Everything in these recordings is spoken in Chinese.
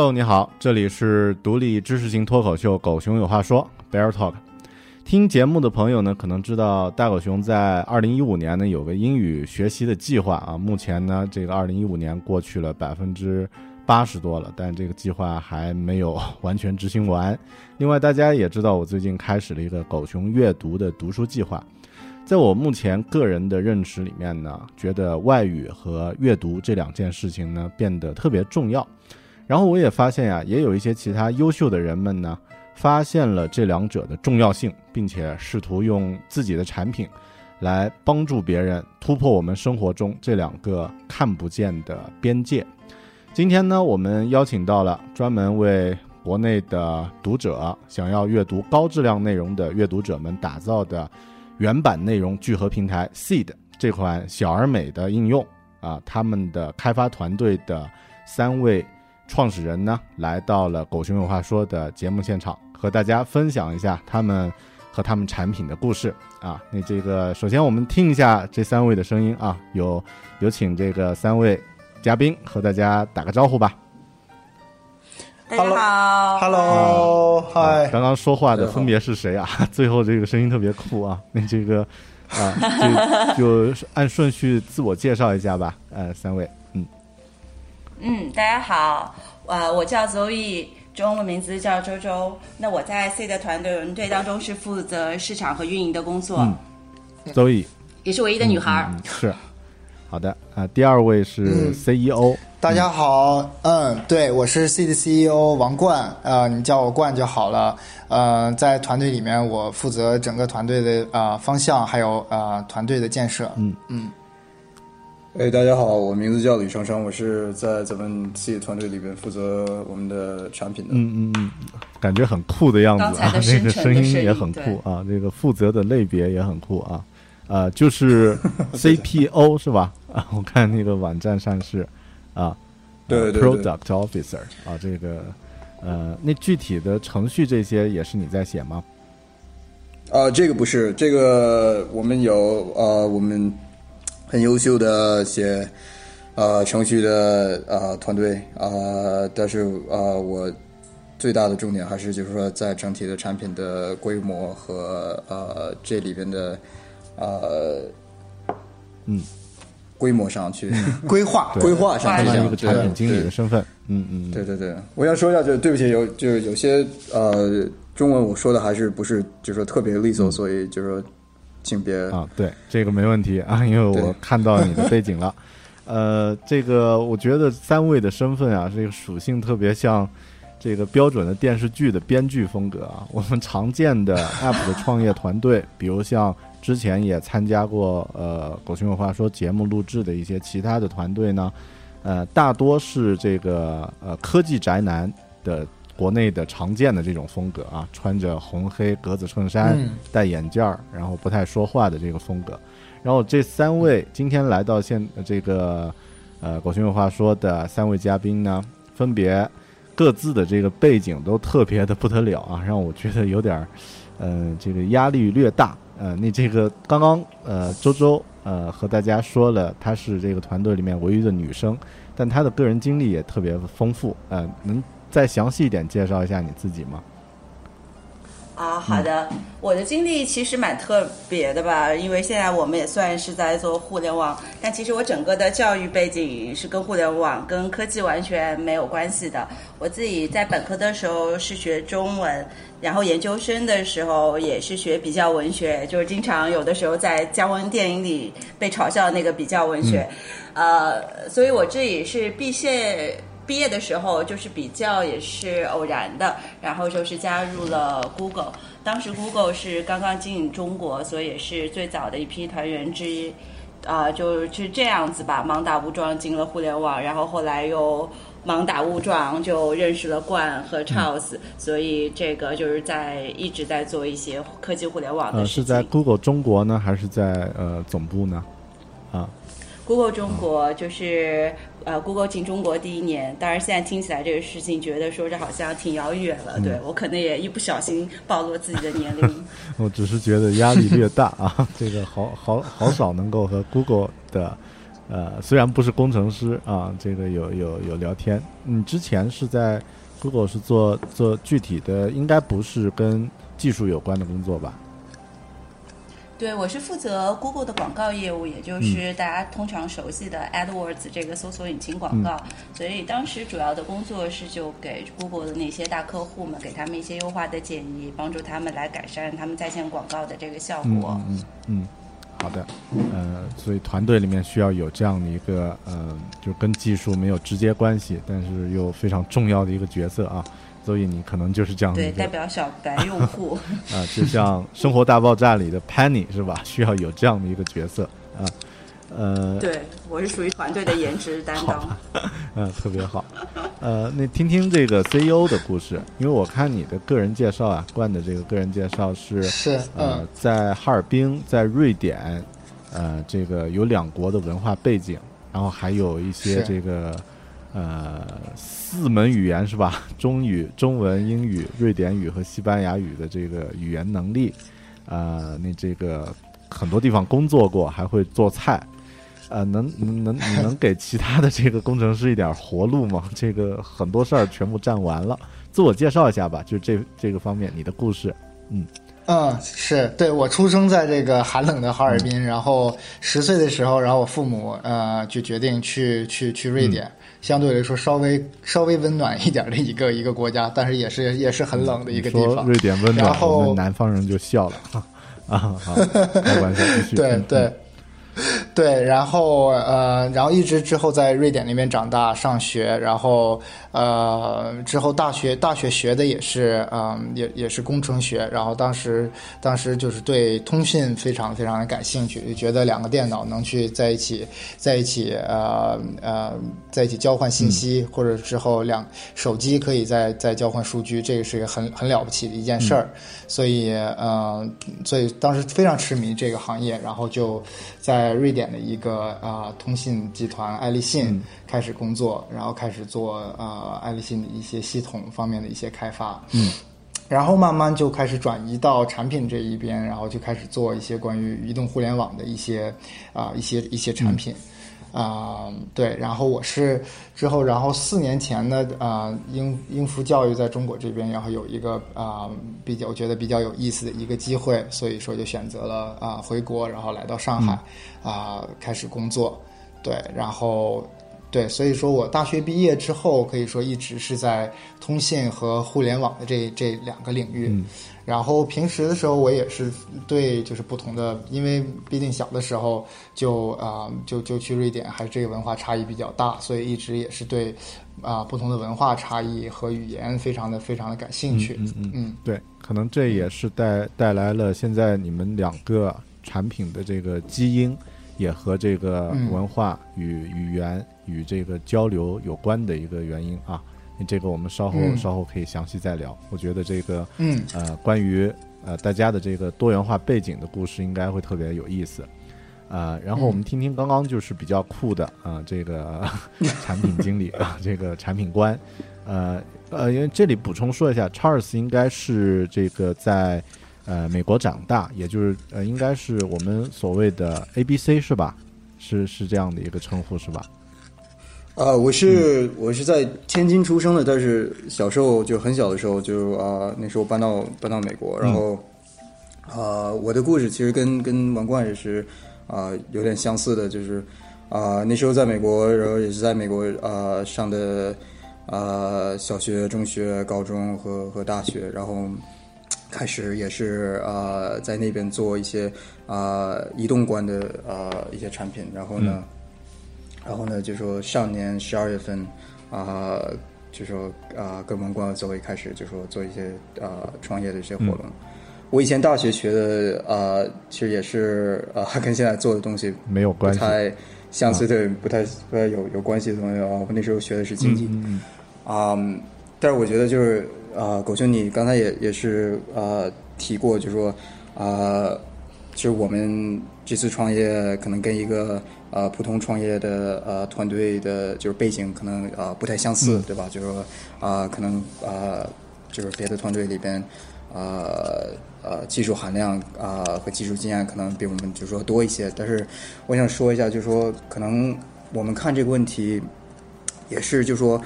Hello，你好，这里是独立知识型脱口秀《狗熊有话说》Bear Talk。听节目的朋友呢，可能知道大狗熊在二零一五年呢有个英语学习的计划啊。目前呢，这个二零一五年过去了百分之八十多了，但这个计划还没有完全执行完。另外，大家也知道，我最近开始了一个狗熊阅读的读书计划。在我目前个人的认识里面呢，觉得外语和阅读这两件事情呢变得特别重要。然后我也发现呀，也有一些其他优秀的人们呢，发现了这两者的重要性，并且试图用自己的产品，来帮助别人突破我们生活中这两个看不见的边界。今天呢，我们邀请到了专门为国内的读者想要阅读高质量内容的阅读者们打造的原版内容聚合平台 Seed 这款小而美的应用啊，他们的开发团队的三位。创始人呢来到了《狗熊有话说》的节目现场，和大家分享一下他们和他们产品的故事啊。那这个首先我们听一下这三位的声音啊，有有请这个三位嘉宾和大家打个招呼吧。大家好，Hello，嗨。刚刚说话的分别是谁啊？最后这个声音特别酷啊。那这个啊，就就按顺序自我介绍一下吧。呃，三位。嗯，大家好，呃，我叫周易，中文名字叫周周。那我在 C 的团队团队当中是负责市场和运营的工作。嗯，周易也是唯一的女孩。是，好的啊。第二位是 CEO。大家好，嗯，对，我是 C 的 CEO 王冠，呃，你叫我冠就好了。呃，在团队里面，我负责整个团队的啊方向，还有啊团队的建设。嗯嗯。哎，大家好，我名字叫李双双，我是在咱们自己团队里边负责我们的产品的。嗯嗯嗯，感觉很酷的样子啊，那个声音也很酷啊，那个负责的类别也很酷啊。呃，就是 CPO 是吧？啊，我看那个网站上是啊，对对 Product Officer 啊，这个呃，那具体的程序这些也是你在写吗？啊，这个不是，这个我们有呃，我们很优秀的写呃程序的呃团队啊，但是呃我。最大的重点还是就是说，在整体的产品的规模和呃这里边的呃嗯规模上去 规划规划上相当于一个对产品经理的身份，嗯嗯，对对对，我想说一下，就对不起，有就是有些呃中文我说的还是不是就是说特别利索，所以就是说请别啊，对这个没问题啊，因为我看到你的背景了。呃，这个我觉得三位的身份啊，这个属性特别像这个标准的电视剧的编剧风格啊。我们常见的 App 的创业团队，比如像之前也参加过呃《狗熊有话说》节目录制的一些其他的团队呢，呃，大多是这个呃科技宅男的国内的常见的这种风格啊，穿着红黑格子衬衫，嗯戴眼镜儿，然后不太说话的这个风格。然后这三位今天来到现这个呃狗熊有话说的三位嘉宾呢，分别各自的这个背景都特别的不得了啊，让我觉得有点儿呃这个压力略大。呃，那这个刚刚呃周周呃和大家说了，她是这个团队里面唯一的女生，但她的个人经历也特别丰富。呃，能再详细一点介绍一下你自己吗？啊，好的，我的经历其实蛮特别的吧，因为现在我们也算是在做互联网，但其实我整个的教育背景是跟互联网、跟科技完全没有关系的。我自己在本科的时候是学中文，然后研究生的时候也是学比较文学，就是经常有的时候在姜文电影里被嘲笑那个比较文学，呃，所以我这也是毕业。毕业的时候就是比较也是偶然的，然后就是加入了 Google。当时 Google 是刚刚经营中国，所以也是最早的一批团员之一。啊、就是这样子吧，盲打误撞进了互联网，然后后来又盲打误撞就认识了冠和 Charles，、所以这个就是在一直在做一些科技互联网的呃，事情。是在 Google 中国呢，还是在呃总部呢？啊，Google 中国就是呃，Google 进中国第一年，当然现在听起来这个事情，觉得说这好像挺遥远了。对我可能也一不小心暴露自己的年龄。我只是觉得压力略大啊，这个好好好少能够和 Google 的，呃，虽然不是工程师啊，这个有有有聊天。你之前是在 Google 是做做具体的，应该不是跟技术有关的工作吧？对，我是负责 Google 的广告业务，也就是大家通常熟悉的 AdWords 这个搜索引擎广告。所以当时主要的工作是就给 Google 的那些大客户们，给他们一些优化的建议，帮助他们来改善他们在线广告的这个效嗯果。嗯嗯嗯，好的，呃，所以团队里面需要有这样的一个，呃，就跟技术没有直接关系，但是又非常重要的一个角色啊。所以你可能就是这样的对，代表小白用户。啊，就像《生活大爆炸》里的 Penny 是吧？需要有这样的一个角色啊，呃，对，我是属于团队的颜值担当。嗯，特别好。呃，那听听这个 CEO 的故事，因为我看你的个人介绍啊，冠的这个个人介绍是是呃嗯，在哈尔滨，在瑞典，呃，这个有两国的文化背景，然后还有一些这个呃四门语言是吧？中语、中文、英语、瑞典语和西班牙语的这个语言能力，呃，那这个很多地方工作过，还会做菜。呃，能能能，你能给其他的这个工程师一点活路吗？这个很多事儿全部占完了。自我介绍一下吧，就这这个方面，你的故事。嗯，是对我出生在这个寒冷的哈尔滨，然后十岁的时候，然后我父母呃就决定去去去瑞典，相对来说稍微稍微温暖一点的一个一个国家，但是也是也是很冷的一个地方。瑞典温暖，然后南方人就笑了 啊。好，开玩笑，继续。嗯 对对，对，然后呃，然后一直之后在瑞典那边长大上学，然后呃，之后大学大学学的也是嗯、也也是工程学，然后当时当时就是对通讯非常非常的感兴趣，就觉得两个电脑能去在一起在一起呃呃在一起交换信息，或者之后两手机可以再再交换数据，这个是一个很很了不起的一件事儿，所以呃，所以当时非常痴迷这个行业，然后就在瑞典的一个啊、通信集团爱立信开始工作，然后开始做呃爱立信的一些系统方面的一些开发。嗯。然后慢慢就开始转移到产品这一边，然后就开始做一些关于移动互联网的一些啊、一些一些产品。啊、对，然后我是之后，然后四年前呢，啊、英英孚教育在中国这边，然后有一个啊、比较我觉得比较有意思的一个机会，所以说就选择了啊、回国，然后来到上海啊、开始工作，对，然后对，所以说我大学毕业之后，可以说一直是在通信和互联网的这这两个领域。然后平时的时候，我也是对就是不同的，因为毕竟小的时候就啊、就就去瑞典，还是这个文化差异比较大，所以一直也是对啊、不同的文化差异和语言非常的非常的感兴趣。嗯嗯嗯对，可能这也是带带来了现在你们两个产品的这个基因，也和这个嗯文化与语言与这个交流有关的一个原因啊。这个我们稍后、嗯稍后可以详细再聊。我觉得这个嗯呃，关于呃大家的这个多元化背景的故事，应该会特别有意思。呃，然后我们听听刚刚就是比较酷的啊、这个 产品经理啊，这个产品官，呃呃，因为这里补充说一下，Charles 应该是这个在呃美国长大，也就是呃应该是我们所谓的 A B C 是吧？是是这样的一个称呼是吧？啊、我是、我是在天津出生的，但是小时候就很小的时候就啊、那时候搬到搬到美国，然后啊、我的故事其实跟跟王冠也是啊、有点相似的，就是啊、那时候在美国，然后也是在美国啊、上的啊、小学、中学、高中和和大学，然后开始也是啊、在那边做一些啊、移动端的啊、一些产品，然后呢。然后呢，就说上年十二月份，啊、就说啊、跟王冠作为开始，就说做一些啊、创业的一些活动。我以前大学学的啊、其实也是啊、跟现在做的东西没有关系。太相似，对，不太不太有有关系的东西啊。我那时候学的是经济，嗯嗯啊、但是我觉得就是啊、狗兄你刚才也也是啊、提过，就说啊、其实我们这次创业可能跟一个呃普通创业的呃团队的就是背景可能啊、不太相似，对吧？就是说啊、可能啊、就是别的团队里边呃呃技术含量啊、和技术经验可能比我们就是说多一些，但是我想说一下，就是说可能我们看这个问题也是就是说。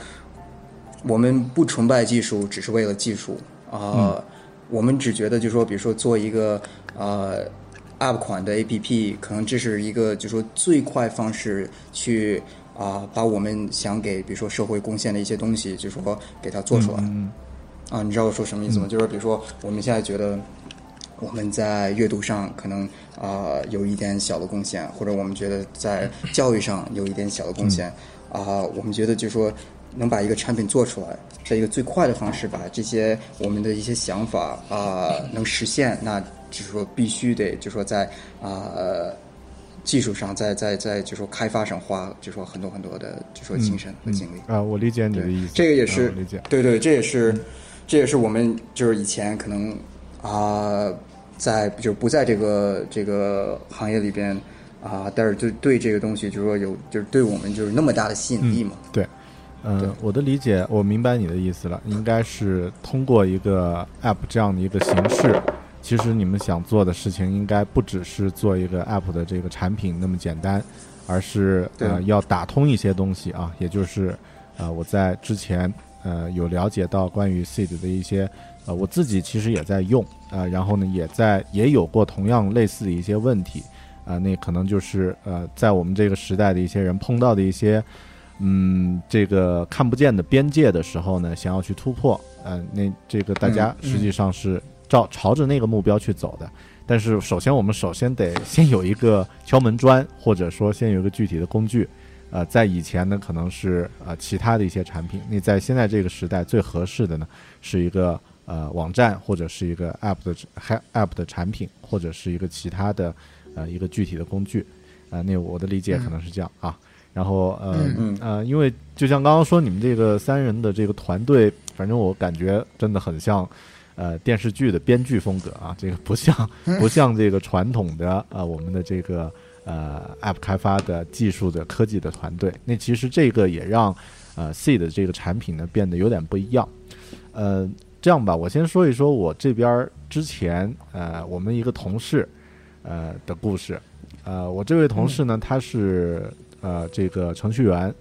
我们不崇拜技术，只是为了技术啊、我们只觉得，就是说，比如说做一个呃 App 款的 APP，可能这是一个就是说最快方式去啊、把我们想给比如说社会贡献的一些东西，就是说给它做出来。嗯啊，你知道我说什么意思吗？就是比如说我们现在觉得我们在阅读上可能啊、有一点小的贡献，或者我们觉得在教育上有一点小的贡献啊、我们觉得就是说能把一个产品做出来，是一个最快的方式，把这些我们的一些想法啊、能实现，那就是说必须得就是说在啊。技术上，在在在就说开发上花，就说很多很多的就说精神和精力。啊，我理解你的意思。这个也是、啊理解。对对，这也是、这也是我们就是以前可能啊、在就不在这个这个行业里边啊、但是就对这个东西就是说有就是对我们就是那么大的吸引力嘛。对，嗯、我的理解，我明白你的意思了，应该是通过一个 App 这样的一个形式，其实你们想做的事情应该不只是做一个 App 的这个产品那么简单，而是呃要打通一些东西啊，也就是呃我在之前呃有了解到关于 Seed 的一些呃我自己其实也在用啊、呃然后呢也在也有过同样类似的一些问题啊、那可能就是呃在我们这个时代的一些人碰到的一些。嗯，这个看不见的边界的时候呢，想要去突破，呃，那这个大家嗯嗯实际上是照朝着那个目标去走的。但是首先我们首先得先有一个敲门砖，或者说先有一个具体的工具。呃，在以前呢，可能是呃其他的一些产品。那在现在这个时代，最合适的呢，是一个呃网站或者是一个 App 的 App 的产品，或者是一个其他的呃一个具体的工具。啊，那我的理解可能是这样啊。然后呃呃，因为就像刚刚说，你们这个三人的这个团队，反正我感觉真的很像呃电视剧的编剧风格啊。这个不像 不像这个传统的呃我们的这个。呃，App 开发的技术的科技的团队，那其实这个也让呃 C 的这个产品呢变得有点不一样。呃，这样吧，我先说一说我这边之前呃我们一个同事呃的故事。呃，我这位同事呢，他是呃这个程序员，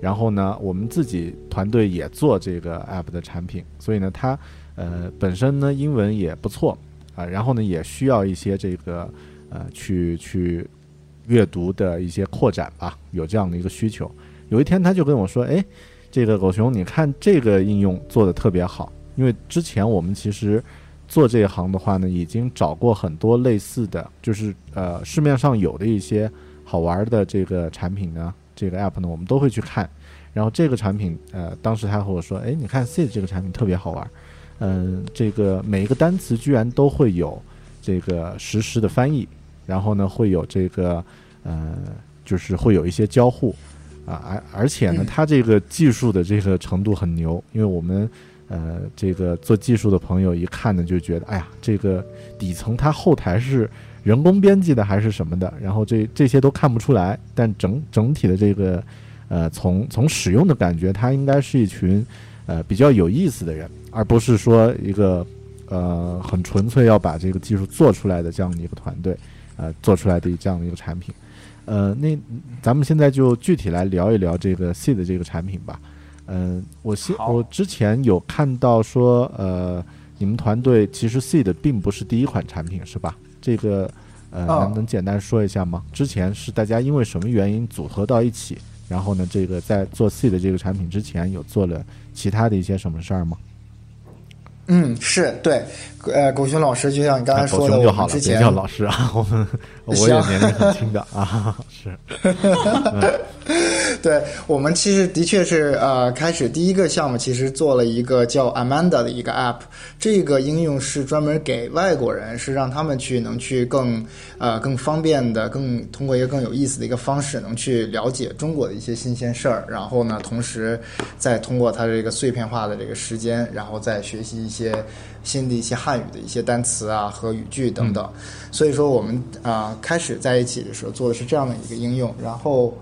然后呢，我们自己团队也做这个 App 的产品，所以呢，他呃本身呢英文也不错啊，然后呢也需要一些这个呃去去。阅读的一些扩展吧，有这样的一个需求。有一天，他就跟我说：“哎，这个狗熊，你看这个应用做的特别好。因为之前我们其实做这一行的话呢，已经找过很多类似的，就是呃市面上有的一些好玩的这个产品呢，这个 app 呢，我们都会去看。然后这个产品，呃，当时他和我说：，哎，你看 C 这个产品特别好玩，嗯，这个每一个单词居然都会有这个实时的翻译。”然后呢，会有这个，呃，就是会有一些交互，啊，而而且呢，它这个技术的这个程度很牛，因为我们，呃，这个做技术的朋友一看呢，就觉得，哎呀，这个底层它后台是人工编辑的还是什么的，然后这这些都看不出来，但整整体的这个，呃，从从使用的感觉，它应该是一群，呃，比较有意思的人，而不是说一个，呃，很纯粹要把这个技术做出来的这样的一个团队。呃，做出来的这样的一个产品，呃，那咱们现在就具体来聊一聊这个 C 的这个产品吧。嗯，我先我之前有看到说，呃，你们团队其实 C 的并不是第一款产品，是吧？这个呃，能能简单说一下吗？之前是大家因为什么原因组合到一起？然后呢，这个在做 C 的这个产品之前，有做了其他的一些什么事儿吗？嗯，是对，呃，狗熊老师就像你刚才说的，我之前叫老师啊，我们我也年龄很轻的啊，是。对我们其实的确是呃，开始第一个项目其实做了一个叫 Amanda 的一个 App，这个应用是专门给外国人，是让他们去能去更呃更方便的，更通过一个更有意思的一个方式，能去了解中国的一些新鲜事儿，然后呢，同时再通过它这个碎片化的这个时间，然后再学习一些新的一些汉语的一些单词啊和语句等等。所以说我们啊开始在一起的时候做的是这样的一个应用，然后。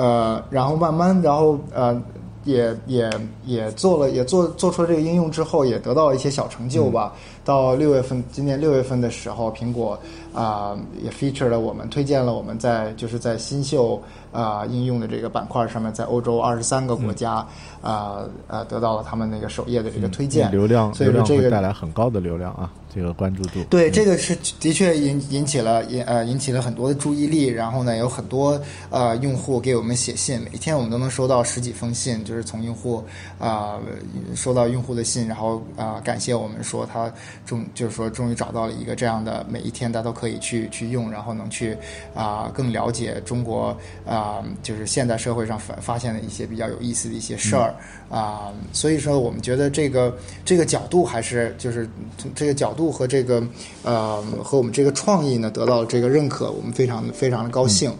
呃，然后慢慢，然后呃，也也也做了，也做做出了这个应用之后，也得到了一些小成就吧。到六月份，今年六月份的时候，苹果啊也 feature 了我们，推荐了我们在就是在新秀啊应用的这个板块上面，在欧洲二十三个国家啊呃得到了他们那个首页的这个推荐，流量所以说这个带来很高的流量啊。这个关注度对这个是的确引引起了引呃引起了很多的注意力，然后呢有很多呃用户给我们写信，每天我们都能收到十几封信，就是从用户啊收到用户的信，然后啊感谢我们说他终就是说终于找到了一个这样的每一天他都可以去去用，然后能去啊更了解中国啊就是现代社会上发发现的一些比较有意思的一些事儿啊，所以说我们觉得这个这个角度还是就是从这个角。度和这个呃和我们这个创意呢得到了这个认可，我们非常非常的高兴。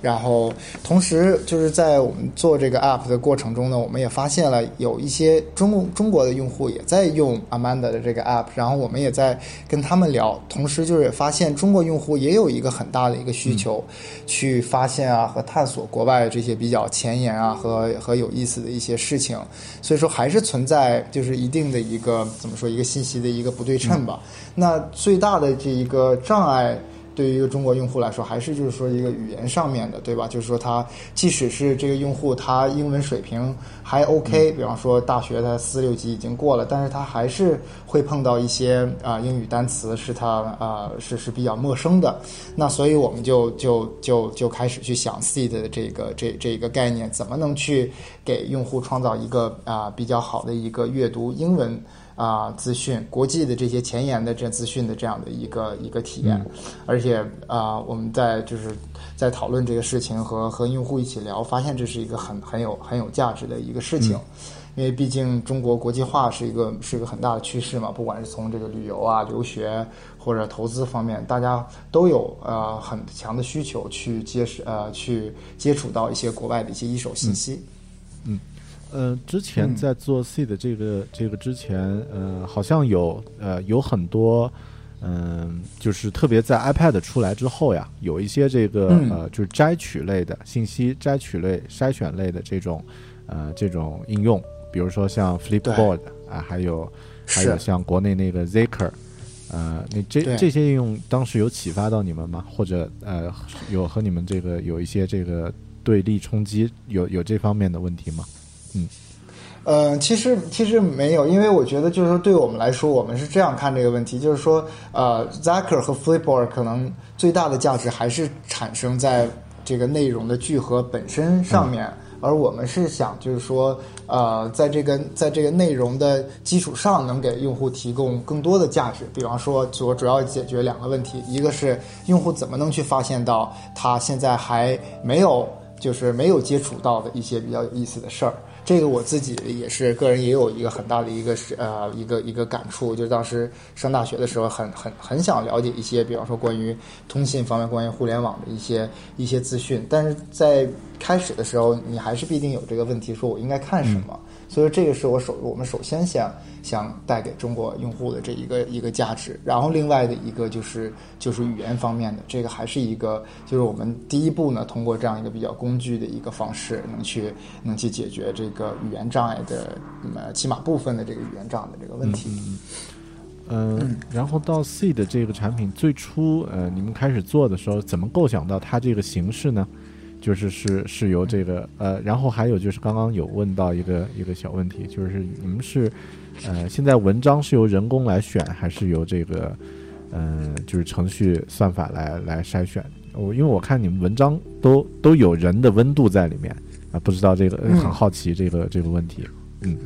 然后同时就是在我们做这个 app 的过程中呢，我们也发现了有一些中中国的用户也在用 Amanda 的这个 app，然后我们也在跟他们聊。同时就是也发现中国用户也有一个很大的一个需求，去发现啊和探索国外这些比较前沿啊和和有意思的一些事情。所以说还是存在就是一定的一个怎么说一个信息的一个不对称吧。那最大的这一个障碍，对于一个中国用户来说，还是就是说一个语言上面的，对吧？就是说他即使是这个用户，他英文水平还 OK，比方说大学他四六级已经过了，但是他还是会碰到一些啊英语单词是他啊是是比较陌生的。那所以我们就就就就开始去想 Seed 的这个这这一个概念，怎么能去给用户创造一个啊比较好的一个阅读英文。啊、资讯，国际的这些前沿的这资讯的这样的一个一个体验，而且啊、我们在就是在讨论这个事情和和用户一起聊，发现这是一个很很有很有价值的一个事情。因为毕竟中国国际化是一个是一个很大的趋势嘛，不管是从这个旅游啊、留学或者投资方面，大家都有呃很强的需求去接触呃去接触到一些国外的一些一手信息。呃，之前在做 C 的这个、这个之前，呃，好像有呃有很多，嗯、就是特别在 iPad 出来之后呀，有一些这个、嗯呃，就是摘取类的信息摘取类、筛选类的这种呃这种应用，比如说像 Flipboard 啊，还有还有像国内那个 Zaker。呃，那这这些应用当时有启发到你们吗？或者呃，有和你们这个有一些这个对立冲击，有有这方面的问题吗？呃，其实其实没有，因为我觉得就是说，对我们来说，我们是这样看这个问题，就是说，呃，Zacker 和 Flipboard 可能最大的价值还是产生在这个内容的聚合本身上面，而我们是想就是说，呃，在这个在这个内容的基础上，能给用户提供更多的价值。比方说，主主要解决两个问题，一个是用户怎么能去发现到他现在还没有就是没有接触到的一些比较有意思的事儿。这个我自己也是个人也有一个很大的一个是呃一个一个感触，就是当时上大学的时候很很很想了解一些，比方说关于通信方面、关于互联网的一些一些资讯，但是在开始的时候，你还是必定有这个问题，说我应该看什么。所以这个是我首我们首先想想带给中国用户的这一个一个价值，然后另外的一个就是就是语言方面的，这个还是一个就是我们第一步呢，通过这样一个比较工具的一个方式，能去能去解决这个语言障碍的呃起码部分的这个语言障碍的这个问题。嗯，然后到 C 的这个产品最初，呃，你们开始做的时候，怎么构想到它这个形式呢？就是是是由这个呃，然后还有就是刚刚有问到一个一个小问题，就是你们是呃，现在文章是由人工来选，还是由这个嗯、呃，就是程序算法来来筛选？我因为我看你们文章都都有人的温度在里面啊，不知道这个呃很好奇这个这个问题。嗯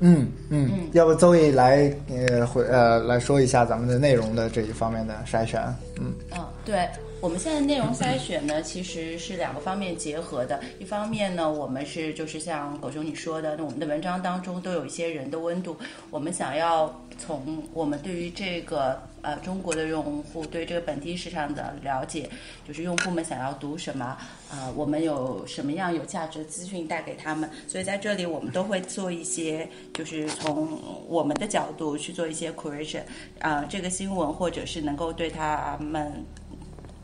嗯嗯，要不邹毅来呃回呃来说一下咱们的内容的这一方面的筛选。嗯嗯，对。我们现在内容筛选呢，其实是两个方面结合的。一方面呢，我们是就是像狗熊你说的，那我们的文章当中都有一些人的温度。我们想要从我们对于这个呃中国的用户对这个本地市场的了解，就是用户们想要读什么，啊、我们有什么样有价值的资讯带给他们。所以在这里，我们都会做一些，就是从我们的角度去做一些 curation，啊、这个新闻或者是能够对他们。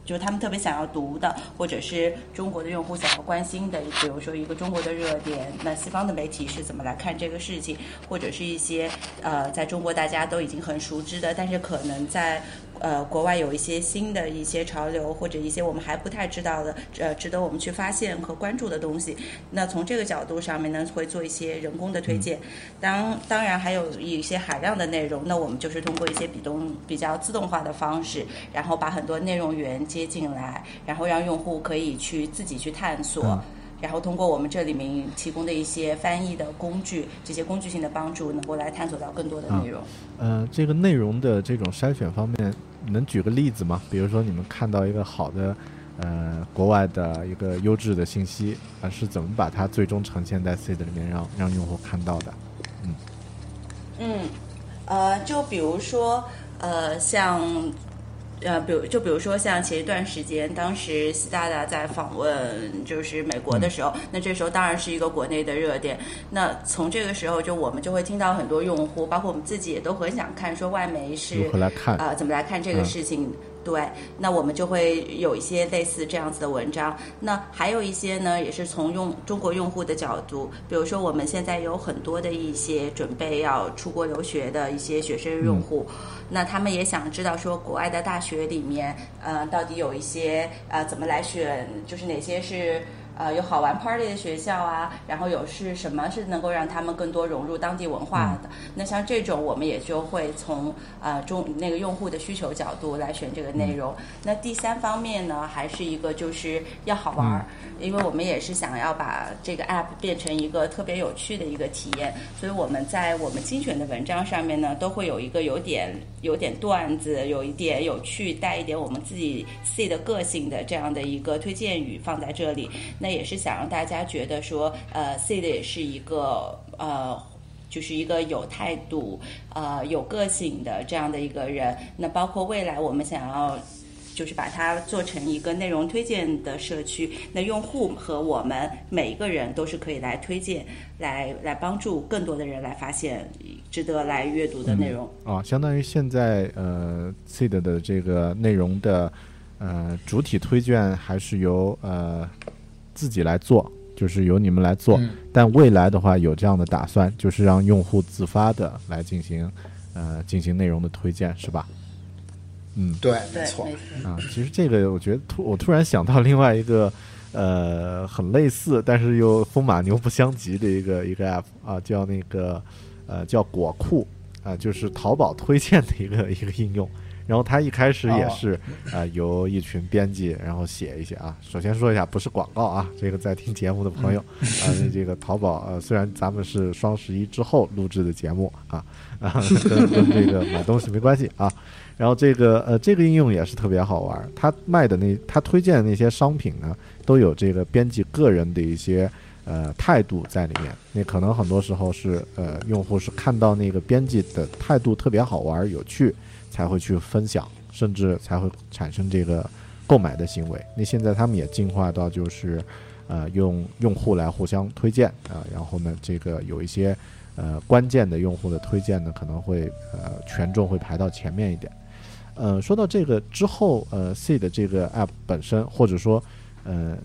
就是他们特别想要读的，或者是中国的用户想要关心的，比如说一个中国的热点，那西方的媒体是怎么来看这个事情，或者是一些呃，在中国大家都已经很熟知的，但是可能在呃国外有一些新的一些潮流，或者一些我们还不太知道的，呃，值得我们去发现和关注的东西。那从这个角度上面呢，会做一些人工的推荐。当当然还有一些海量的内容，那我们就是通过一些比动比较自动化的方式，然后把很多内容源接进来，然后让用户可以去自己去探索，嗯、然后通过我们这里面提供的一些翻译的工具，这些工具性的帮助，能够来探索到更多的内容。呃，这个内容的这种筛选方面，能举个例子吗？比如说你们看到一个好的，呃，国外的一个优质的信息，啊、是怎么把它最终呈现在 Seed 里面，让让用户看到的？嗯嗯，呃，就比如说，呃，像。呃，比如就比如说像前一段时间，当时习大大在访问就是美国的时候，嗯、那这时候当然是一个国内的热点。那从这个时候，就我们就会听到很多用户，包括我们自己也都很想看，说外媒是如何来看啊、呃，怎么来看这个事情。嗯对，那我们就会有一些类似这样子的文章。那还有一些呢，也是从用中国用户的角度，比如说我们现在有很多的一些准备要出国留学的一些学生用户，嗯、那他们也想知道说国外的大学里面，呃，到底有一些呃怎么来选，就是哪些是。呃有好玩 party 的学校啊，然后有是什么是能够让他们更多融入当地文化的。那像这种，我们也就会从呃中那个用户的需求角度来选这个内容。那第三方面呢，还是一个就是要好玩儿，因为我们也是想要把这个 app 变成一个特别有趣的一个体验，所以我们在我们精选的文章上面呢，都会有一个有点有点段子，有一点有趣，带一点我们自己 C 的个性的这样的一个推荐语放在这里。那也是想让大家觉得说，呃，C 的也是一个呃。就是一个有态度、呃有个性的这样的一个人。那包括未来我们想要，就是把它做成一个内容推荐的社区。那用户和我们每一个人都是可以来推荐，来来帮助更多的人来发现值得来阅读的内容。啊，相当于现在呃 Seed 的这个内容的呃主体推荐还是由呃自己来做。就是由你们来做，但未来的话有这样的打算，就是让用户自发的来进行，呃，进行内容的推荐，是吧？嗯，对，没错。啊，其实这个我觉得突我突然想到另外一个，呃，很类似，但是又风马牛不相及的一个一个 app 啊，叫那个呃叫果库啊，就是淘宝推荐的一个一个应用。然后他一开始也是，呃，由一群编辑然后写一些啊。首先说一下，不是广告啊，这个在听节目的朋友啊，这个淘宝呃，虽然咱们是双十一之后录制的节目啊，啊，跟跟这个买东西没关系啊。然后这个呃，这个应用也是特别好玩，他卖的那他推荐的那些商品呢，都有这个编辑个人的一些呃态度在里面。那可能很多时候是呃，用户是看到那个编辑的态度特别好玩有趣。才会去分享，甚至才会产生这个购买的行为。那现在他们也进化到就是，呃，用用户来互相推荐啊，然后呢，这个有一些呃关键的用户的推荐呢，可能会呃权重会排到前面一点。呃，说到这个之后，呃，C 的这个 App 本身，或者说，呃，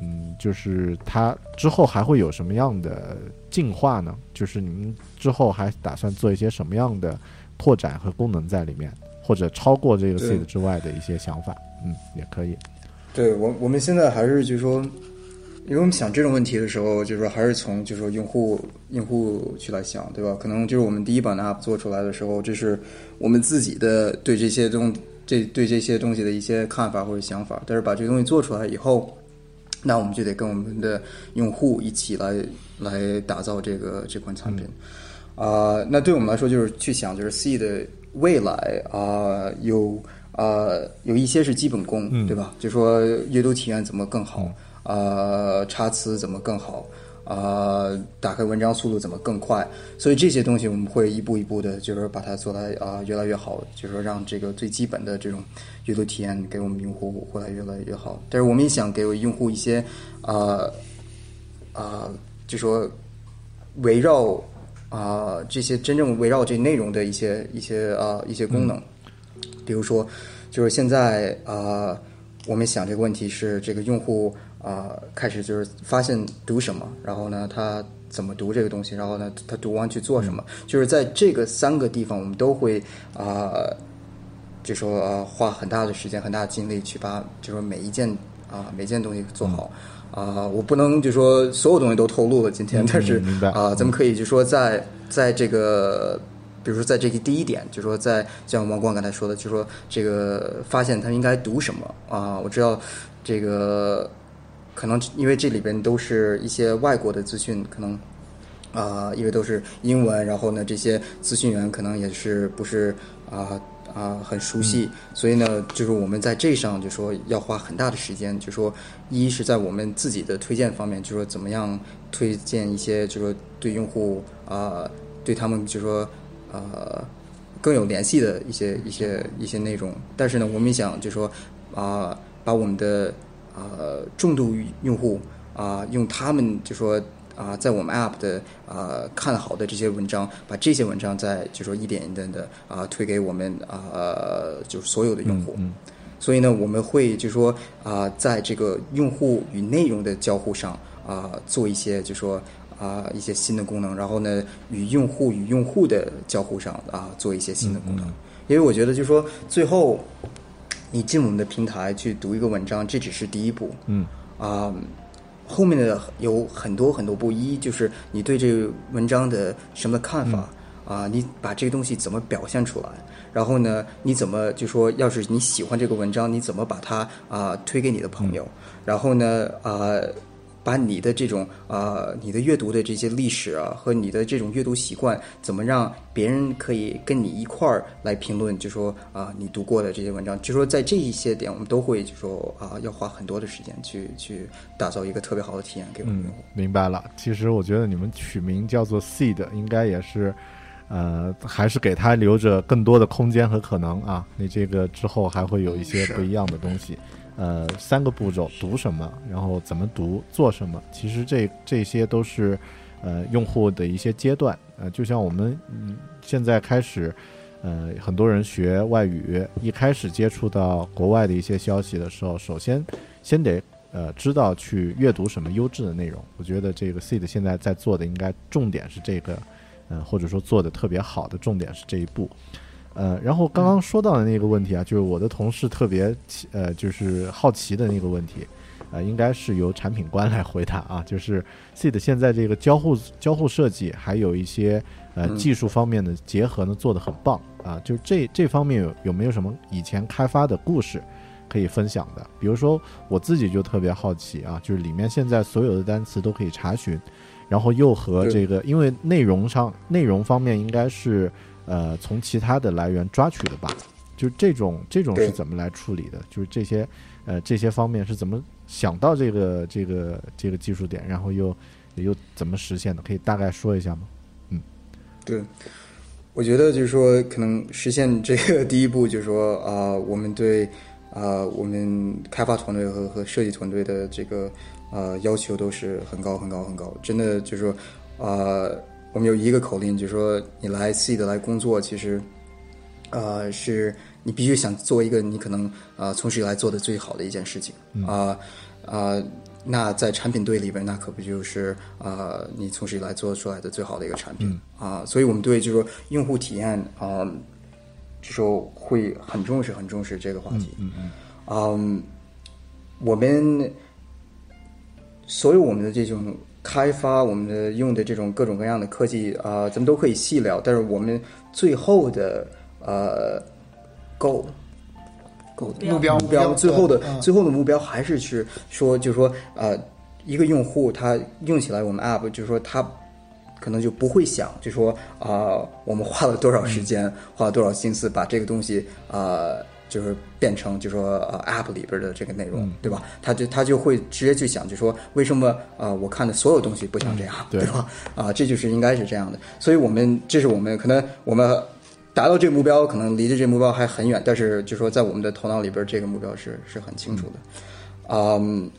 嗯，就是它之后还会有什么样的进化呢？就是你们之后还打算做一些什么样的？拓展和功能在里面，或者超过这个 seed 之外的一些想法，嗯，也可以。对我，我们现在还是就是说，因为我们想这种问题的时候，就是说还是从就是说用户用户去来想，对吧？可能就是我们第一版的 app 做出来的时候，这是我们自己的对这些东这对这些东西的一些看法或者想法。但是把这个东西做出来以后，那我们就得跟我们的用户一起来来打造这个这款产品。啊，那对我们来说就是去想，就是 C 的未来啊，有啊有一些是基本功，对吧？就说阅读体验怎么更好啊，查词怎么更好啊，打开文章速度怎么更快？所以这些东西我们会一步一步的，就是把它做来啊越来越好，就是说让这个最基本的这种阅读体验给我们用户会来越来越好。但是我们也想给用户一些啊啊，就说围绕。啊，这些真正围绕这内容的一些一些啊一些功能，比如说，就是现在啊，我们想这个问题是这个用户啊开始就是发现读什么，然后呢他怎么读这个东西，然后呢他读完去做什么，就是在这个三个地方，我们都会啊，就说花很大的时间、很大的精力去把就说每一件啊每件东西做好。啊，我不能就说所有东西都透露了今天，但是啊，咱们可以就说在在这个，比如说在这个第一点，就说在像王光刚才说的，就说这个发现他应该读什么啊？我知道这个可能因为这里边都是一些外国的资讯，可能啊，因为都是英文，然后呢，这些资讯员可能也是不是啊。啊，很熟悉，所以呢，就是我们在这上就说要花很大的时间，就说一是在我们自己的推荐方面，就说怎么样推荐一些，就说对用户啊，对他们就说呃更有联系的一些一些一些内容。但是呢，我们想就说啊，把我们的呃重度用户啊，用他们就说。啊，在我们 App 的啊看好的这些文章，把这些文章再就说一点一点的啊推给我们啊，就是所有的用户。所以呢，我们会就说啊，在这个用户与内容的交互上啊，做一些就说啊一些新的功能，然后呢，与用户与用户的交互上啊做一些新的功能。因为我觉得就说最后你进我们的平台去读一个文章，这只是第一步。嗯啊。后面的有很多很多不一，就是你对这个文章的什么看法啊、你把这个东西怎么表现出来，然后呢，你怎么就说，要是你喜欢这个文章，你怎么把它啊、推给你的朋友，然后呢啊。把你的这种啊、你的阅读的这些历史啊，和你的这种阅读习惯，怎么让别人可以跟你一块儿来评论？就说啊、你读过的这些文章，就说在这一些点，我们都会就说啊、要花很多的时间去去打造一个特别好的体验给我们嗯用户。，明白了。其实我觉得你们取名叫做 Seed，应该也是，呃，还是给它留着更多的空间和可能啊。你这个之后还会有一些不一样的东西。呃，三个步骤：读什么，然后怎么读，做什么。其实这这些都是呃用户的一些阶段。呃，就像我们嗯现在开始。呃，很多人学外语，一开始接触到国外的一些消息的时候，首先先得呃知道去阅读什么优质的内容。我觉得这个 Seed 现在在做的应该重点是这个，呃，或者说做的特别好的重点是这一步。呃，然后刚刚说到的那个问题啊，就是我的同事特别呃，就是好奇的那个问题，呃，应该是由产品官来回答啊。就是 Seed 现在这个交互交互设计，还有一些呃嗯技术方面的结合呢，做得很棒啊。就是这这方面有有没有什么以前开发的故事可以分享的？比如说我自己就特别好奇啊，就是里面现在所有的单词都可以查询，然后又和这个，因为内容上内容方面应该是呃从其他的来源抓取的吧？就这种这种是怎么来处理的？就是这些呃这些方面是怎么想到这个这个这个技术点，然后又又怎么实现的？可以大概说一下吗？嗯对，我觉得就是说，可能实现这个第一步，就是说啊、我们对啊、我们开发团队和和设计团队的这个呃要求都是很高很高很高。真的就是说，啊，我们有一个口令，就是说你来 C 的来工作，其实呃是你必须想做一个你可能呃从始以来做的最好的一件事情。啊啊、那在产品队里边，那可不就是呃、你从始以来做出来的最好的一个产品。啊、所以我们对就是说用户体验啊、就说会很重视很重视这个话题。嗯。嗯我们所有我们的这种开发，我们的用的这种各种各样的科技啊、咱们都可以细聊。但是我们最后的呃 goal goal 目标目标，最后的、嗯最后的目标还是去说，就是说呃，一个用户他用起来我们 app，就是说他。可能就不会想，就说啊、我们花了多少时间，花了多少心思把这个东西啊、就是变成就说呃 app 里边的这个内容，对吧？他就他就会直接去想，就说为什么啊、我看的所有东西不像这样，对吧？啊、这就是应该是这样的。所以我们这是我们可能我们达到这个目标，可能离着这个目标还很远，但是就说在我们的头脑里边，这个目标是是很清楚的。嗯，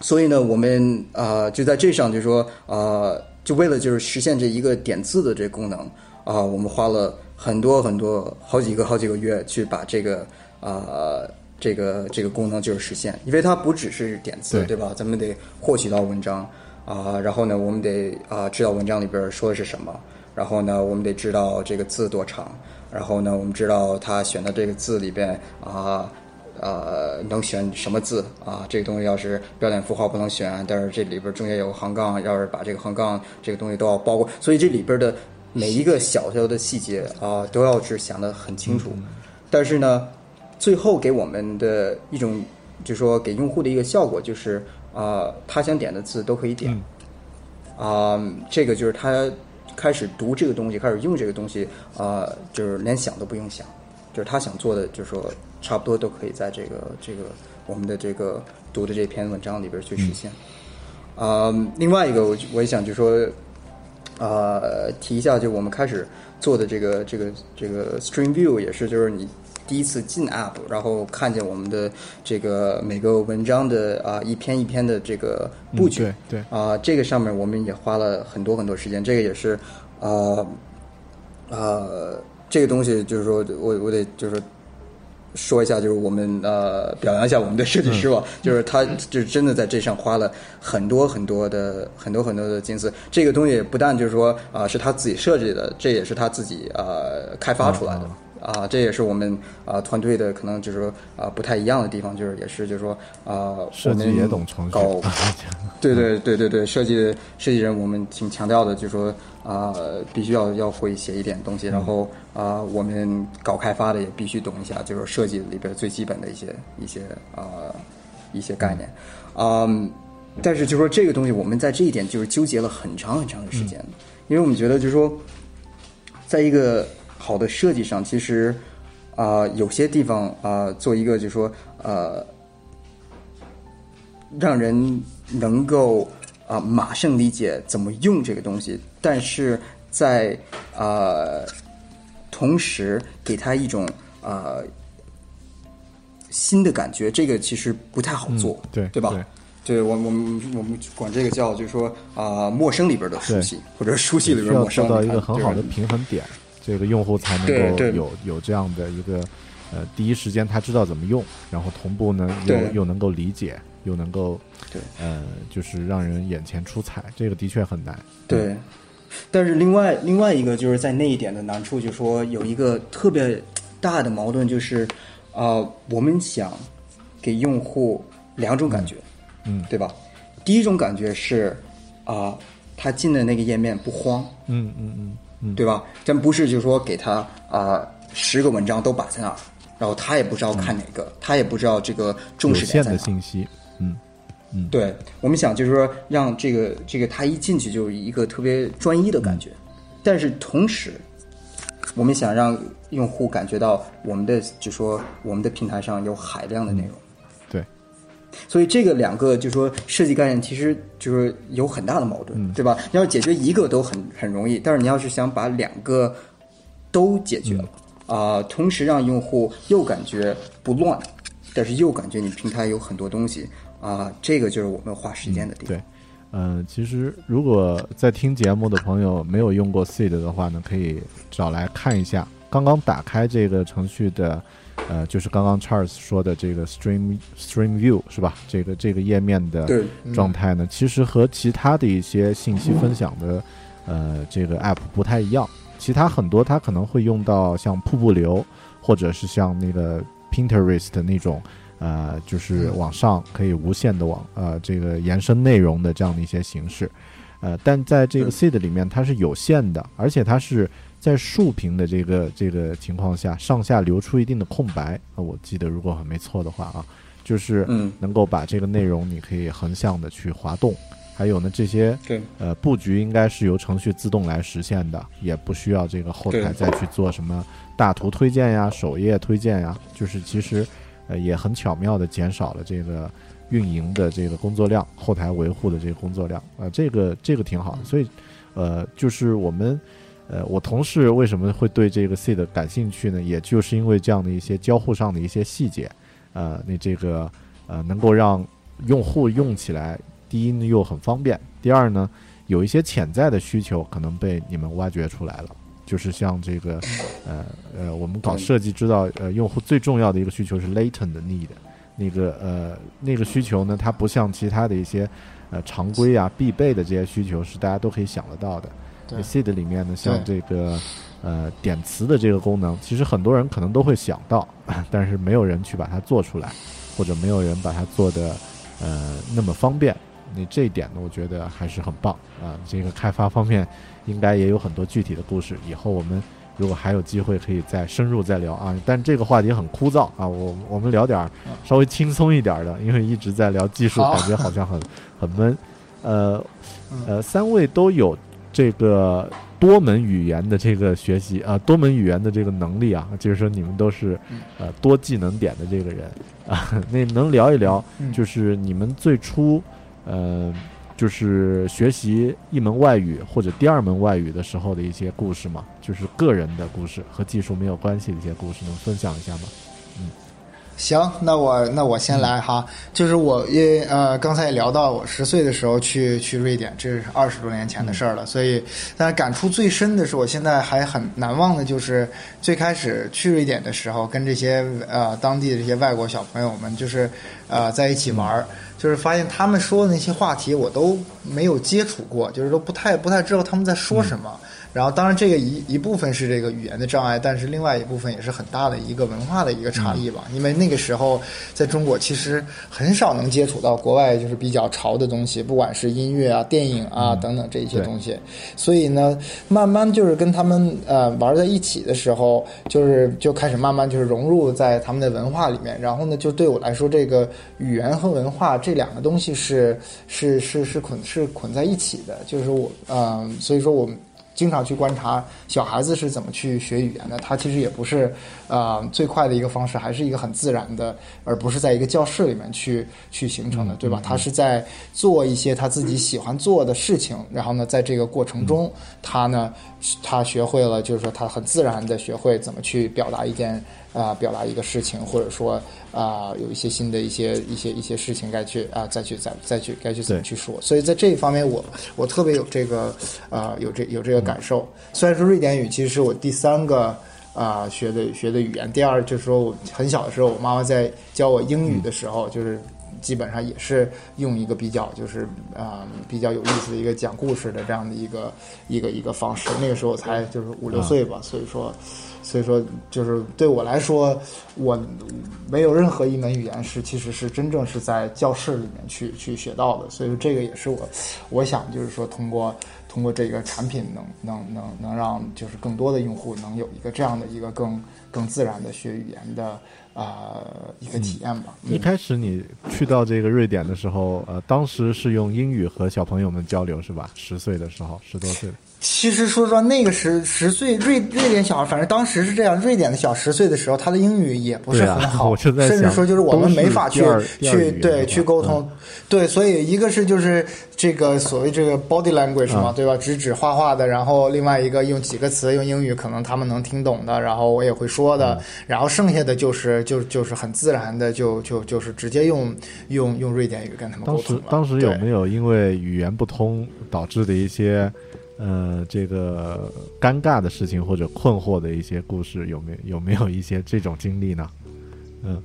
所以呢，我们呃就在这上就说呃，就为了就是实现这一个点字的这个功能啊、我们花了很多很多好几个好几个月去把这个呃这个这个功能就是实现，因为它不只是点字，对对吧？咱们得获取到文章啊、然后呢，我们得啊、知道文章里边说的是什么，然后呢，我们得知道这个字多长，然后呢，我们知道他选的这个字里边啊。呃，能选什么字啊？这个东西要是标点符号不能选，但是这里边中间有个横杠，要是把这个横杠这个东西都要包括，所以这里边的每一个小小的细节啊，都要是想得很清楚。但是呢，最后给我们的一种，就是说给用户的一个效果，就是啊、他想点的字都可以点。啊、这个就是他开始读这个东西，开始用这个东西，啊，就是连想都不用想，就是他想做的，就是说差不多都可以在这个这个我们的这个读的这篇文章里边去实现。啊、另外一个我我也想就说，呃，提一下，就我们开始做的这个这个这个 Stream View 也是，就是你第一次进 App，然后看见我们的这个每个文章的啊、一篇一篇的这个布局，嗯对对啊、这个上面我们也花了很多很多时间，这个也是，呃，呃，这个东西就是说我我得就是说说一下，就是我们呃表扬一下我们的设计师吧，就是他就是真的在这上花了很多很多的很多很多的心思。这个东西不但就是说啊、是他自己设计的，这也是他自己呃开发出来的。啊、这也是我们啊、团队的可能就是说啊、不太一样的地方，就是也是就是说啊、我们设计也懂程序搞 对对对对对，设计设计人我们挺强调的，就是说啊、必须要要会写一点东西，然后啊、我们搞开发的也必须懂一下，就是设计里边最基本的一些一些啊、一些概念，嗯，但是就是说这个东西我们在这一点就是纠结了很长很长的时间，因为我们觉得就是说，在一个好的设计上，其实啊、有些地方啊、做一个就是说呃。让人能够啊、马上理解怎么用这个东西，但是在呃同时给他一种呃新的感觉，这个其实不太好做，嗯对对吧？对对我我们我们管这个叫就是说啊、陌生里边的熟悉，或者熟悉里边陌生做到一个很好的平衡点，这个用户才能够有有这样的一个呃，第一时间他知道怎么用，然后同步呢又又能够理解，又能够对。呃，就是让人眼前出彩，这个的确很难。对，但是另外另外一个就是在那一点的难处，就是说有一个特别大的矛盾，就是呃，我们想给用户两种感觉，嗯。对吧？第一种感觉是啊、他进的那个页面不慌，嗯嗯嗯嗯，对吧？咱不是就是说给他啊十、个文章都摆在那儿，然后他也不知道看哪个，他也不知道这个重视点在哪。的信息，嗯对我们想就是说让这个这个他一进去就有一个特别专一的感觉，但是同时，我们想让用户感觉到我们的就说我们的平台上有海量的内容。对，所以这个两个就说设计概念其实就是有很大的矛盾，对吧？你要解决一个都很很容易，但是你要是想把两个都解决了啊、同时让用户又感觉不乱，但是又感觉你平台有很多东西啊、这个就是我们花时间的地方。对，呃，其实如果在听节目的朋友没有用过 Seed 的话呢，可以找来看一下。刚刚打开这个程序的，呃，就是刚刚 Charles 说的这个 Stream Stream View 是吧？这个这个页面的状态呢，其实和其他的一些信息分享的，呃，这个 App 不太一样。其他很多它可能会用到像瀑布流，或者是像那个 Pinterest 那种。呃，就是往上可以无限的往呃这个延伸内容的这样的一些形式，呃，但在这个 seed 里面它是有限的，而且它是在竖屏的这个这个情况下，上下留出一定的空白啊、我记得如果我没错的话啊，就是嗯。能够把这个内容你可以横向的去滑动，还有呢这些对呃布局应该是由程序自动来实现的，也不需要这个后台再去做什么大图推荐呀、首页推荐呀，就是其实呃也很巧妙的减少了这个运营的这个工作量，后台维护的这个工作量啊、呃这个这个挺好的，所以呃就是我们。呃，我同事为什么会对这个 Seed 感兴趣呢？也就是因为这样的一些交互上的一些细节，呃，那这个呃能够让用户用起来，第一呢又很方便，第二呢有一些潜在的需求可能被你们挖掘出来了，就是像这个呃呃，我们搞设计知道，呃，用户最重要的一个需求是 latent 的 need，那个呃那个需求呢，它不像其他的一些呃常规啊必备的这些需求是大家都可以想得到的。对 Seed 里面呢，像这个呃点词的这个功能，其实很多人可能都会想到，但是没有人去把它做出来，或者没有人把它做的呃那么方便。那这一点呢，我觉得还是很棒啊。这个开发方面应该也有很多具体的故事，以后我们如果还有机会可以再深入再聊啊。但这个话题很枯燥啊，我我们聊点儿稍微轻松一点的，因为一直在聊技术，感觉好像很很闷。呃呃，三位都有这个多门语言的这个学习啊、多门语言的这个能力啊，就是说你们都是呃多技能点的这个人 啊，那能聊一聊，嗯就是你们最初呃，就是学习一门外语或者第二门外语的时候的一些故事吗？就是个人的故事和技术没有关系的一些故事，能分享一下吗？行，那我那我先来哈，就是我因为呃刚才也聊到我十岁的时候去去瑞典，这是二十多年前的事儿了，所以但是感触最深的是我现在还很难忘的就是最开始去瑞典的时候，跟这些呃当地的这些外国小朋友们就是呃在一起玩儿。就是发现他们说的那些话题我都没有接触过，就是都不太不太知道他们在说什么。然后，当然这个一一部分是这个语言的障碍，但是另外一部分也是很大的一个文化的一个差异吧。因为那个时候在中国其实很少能接触到国外就是比较潮的东西，不管是音乐啊、电影啊等等这一些东西。所以呢，慢慢就是跟他们呃玩在一起的时候，就是就开始慢慢就是融入在他们的文化里面。然后呢，就对我来说，这个语言和文化这两个东西是是是是捆是捆在一起的。就是我嗯，所以说我们。经常去观察小孩子是怎么去学语言的，他其实也不是，呃，最快的一个方式，还是一个很自然的，而不是在一个教室里面去去形成的，对吧？他是在做一些他自己喜欢做的事情，然后呢，在这个过程中，他呢，他学会了，就是说他很自然的学会怎么去表达一件。啊，表达一个事情，或者说啊，有一些新的一些一些一些事情该去啊，再去再再去该去怎么去说。所以在这一方面，我我特别有这个啊，有这有这个感受。虽然说瑞典语其实是我第三个啊学的学的语言，第二就是说我很小的时候，我妈妈在教我英语的时候，就是基本上也是用一个比较就是啊比较有意思的一个讲故事的这样的一个一个一个方式。那个时候我才就是五六岁吧，所以说。所以说，就是对我来说，我没有任何一门语言是其实是真正是在教室里面去去学到的。所以说，这个也是我，我想就是说，通过通过这个产品，能能能能让就是更多的用户能有一个这样的一个更更自然的学语言的啊一个体验吧。一开始你去到这个瑞典的时候，呃，当时是用英语和小朋友们交流是吧？十岁的时候，十多岁。其实说实话，那个十十岁瑞瑞典小孩，反正当时是这样。瑞典的小十岁的时候，他的英语也不是很好，甚至说就是我们没法去去对去沟通。对，所以一个是就是这个所谓这个 body language 嘛，对吧？指指画画的。然后另外一个用几个词用英语，可能他们能听懂的，然后我也会说的。然后剩下的就是就就是很自然的，就就就是直接用用用瑞典语跟他们沟通。当时当时有没有因为语言不通导致的一些？呃，这个尴尬的事情或者困惑的一些故事，有没有有没有一些这种经历呢？嗯，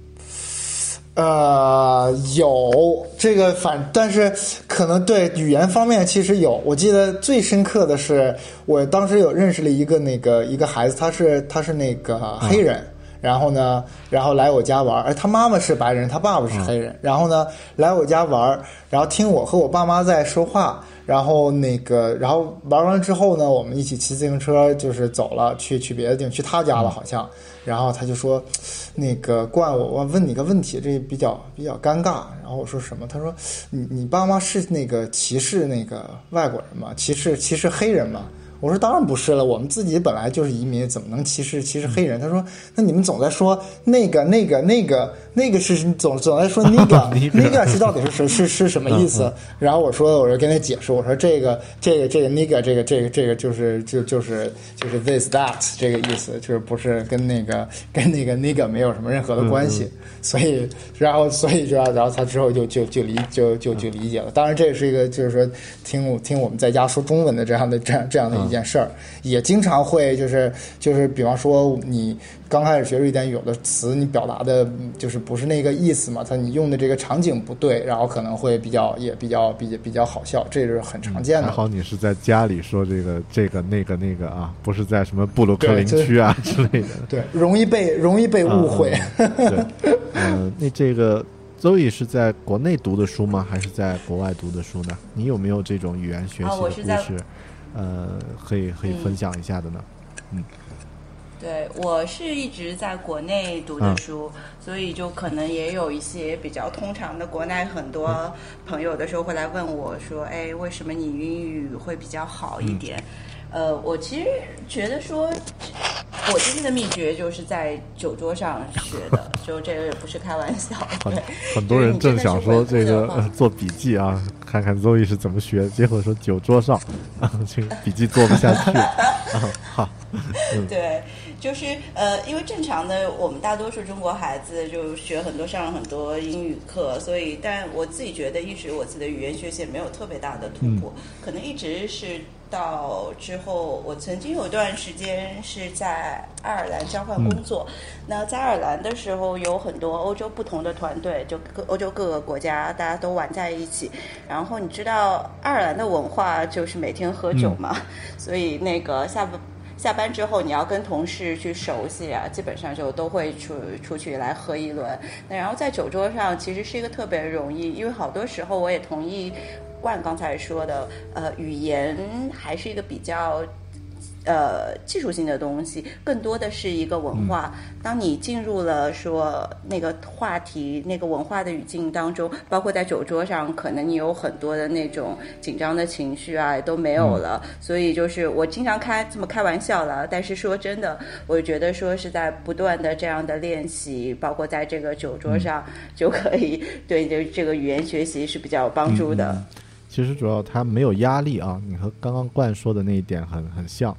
呃，有这个反，但是可能对语言方面其实有。我记得最深刻的是，我当时有认识了一个那个一个孩子，他是他是那个黑人，然后呢，然后来我家玩，而他妈妈是白人，他爸爸是黑人，然后呢来我家玩，然后听我和我爸妈在说话。然后那个，然后玩完之后呢，我们一起骑自行车，就是走了，去去别的地方，去他家了，好像。然后他就说：“那个怪，我我问你个问题，这比较比较尴尬。”然后我说什么？他说：“你你爸妈是那个歧视那个外国人吗？歧视歧视黑人吗？”我说当然不是了，我们自己本来就是移民，怎么能歧视歧视黑人？他说，那你们总在说那个那个那个那个是总总在说那个 那个是到底是是是是什么意思？然后我说，我就跟他解释，我说这个这个这个那个这个这个这个就是就就是就是 this that 这个意思，就是不是跟那个 跟那个那个没有什么任何的关系。所以然后所以就然后他之后就就就理就就就理解了。当然这也是一个就是说听我听我们在家说中文的这样的这样这样的。一件事儿，也经常会就是就是，比方说你刚开始学瑞典语，有的词你表达的就是不是那个意思嘛，它你用的这个场景不对，然后可能会比较也比较比较比较好笑，这是很常见的。还好你是在家里说这个这个那个那个啊，不是在什么布鲁克林区啊之类的。对，容易被容易被误会。对，嗯，那这个周易是在国内读的书吗？还是在国外读的书呢？你有没有这种语言学习的故事？呃，可以可以分享一下的呢，嗯，对我是一直在国内读的书，所以就可能也有一些比较通常的国内很多朋友的时候会来问我说，哎，为什么你英语会比较好一点？呃，我其实觉得说，我今天的秘诀就是在酒桌上学的，就这个也不是开玩笑。很很多人正想说这个做笔记啊，看看 Zoe 是怎么学，结果说酒桌上，这个笔记做不下去。好，对，就是呃，因为正常的我们大多数中国孩子就学很多上了很多英语课，所以但我自己觉得一直我自己的语言学习没有特别大的突破，可能一直是到之后，我曾经有一段时间是在爱尔兰交换工作。那在爱尔兰的时候，有很多欧洲不同的团队，就各欧洲各个国家大家都玩在一起。然后你知道爱尔兰的文化就是每天喝酒嘛，所以那个下班。下班之后，你要跟同事去熟悉啊，基本上就都会出出去来喝一轮。那然后在酒桌上，其实是一个特别容易，因为好多时候我也同意万刚才说的，呃，语言还是一个比较。呃，技术性的东西更多的是一个文化。当你进入了说那个话题、那个文化的语境当中，包括在酒桌上，可能你有很多的那种紧张的情绪啊，都没有了。所以就是我经常开这么开玩笑了，但是说真的，我觉得说是在不断的这样的练习，包括在这个酒桌上，就可以对这这个语言学习是比较有帮助的。其实主要它没有压力啊，你和刚刚冠说的那一点很很像。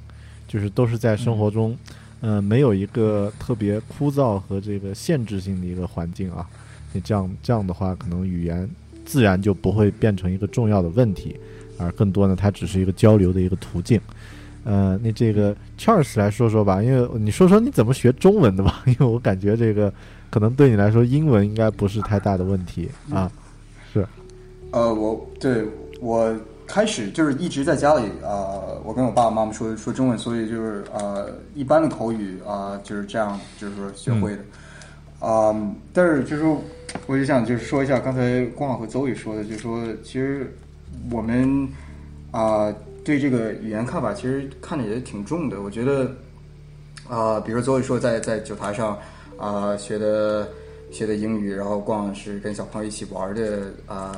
就是都是在生活中，嗯，没有一个特别枯燥和这个限制性的一个环境啊。你这样这样的话，可能语言自然就不会变成一个重要的问题，而更多呢，它只是一个交流的一个途径。呃，那这个 Charles 来说说吧，因为你说说你怎么学中文的吧？因为我感觉这个可能对你来说，英文应该不是太大的问题啊。是，呃，我对我。开始就是一直在家里啊，我跟我爸爸妈妈说说中文，所以就是呃一般的口语啊就是这样，就是说学会的啊。但是就是我就想就是说一下刚才光好和邹宇说的，就是说其实我们啊对这个语言看法其实看的也挺重的。我觉得啊，比如邹宇说在在酒台上啊学的学的英语，然后光是跟小朋友一起玩的啊，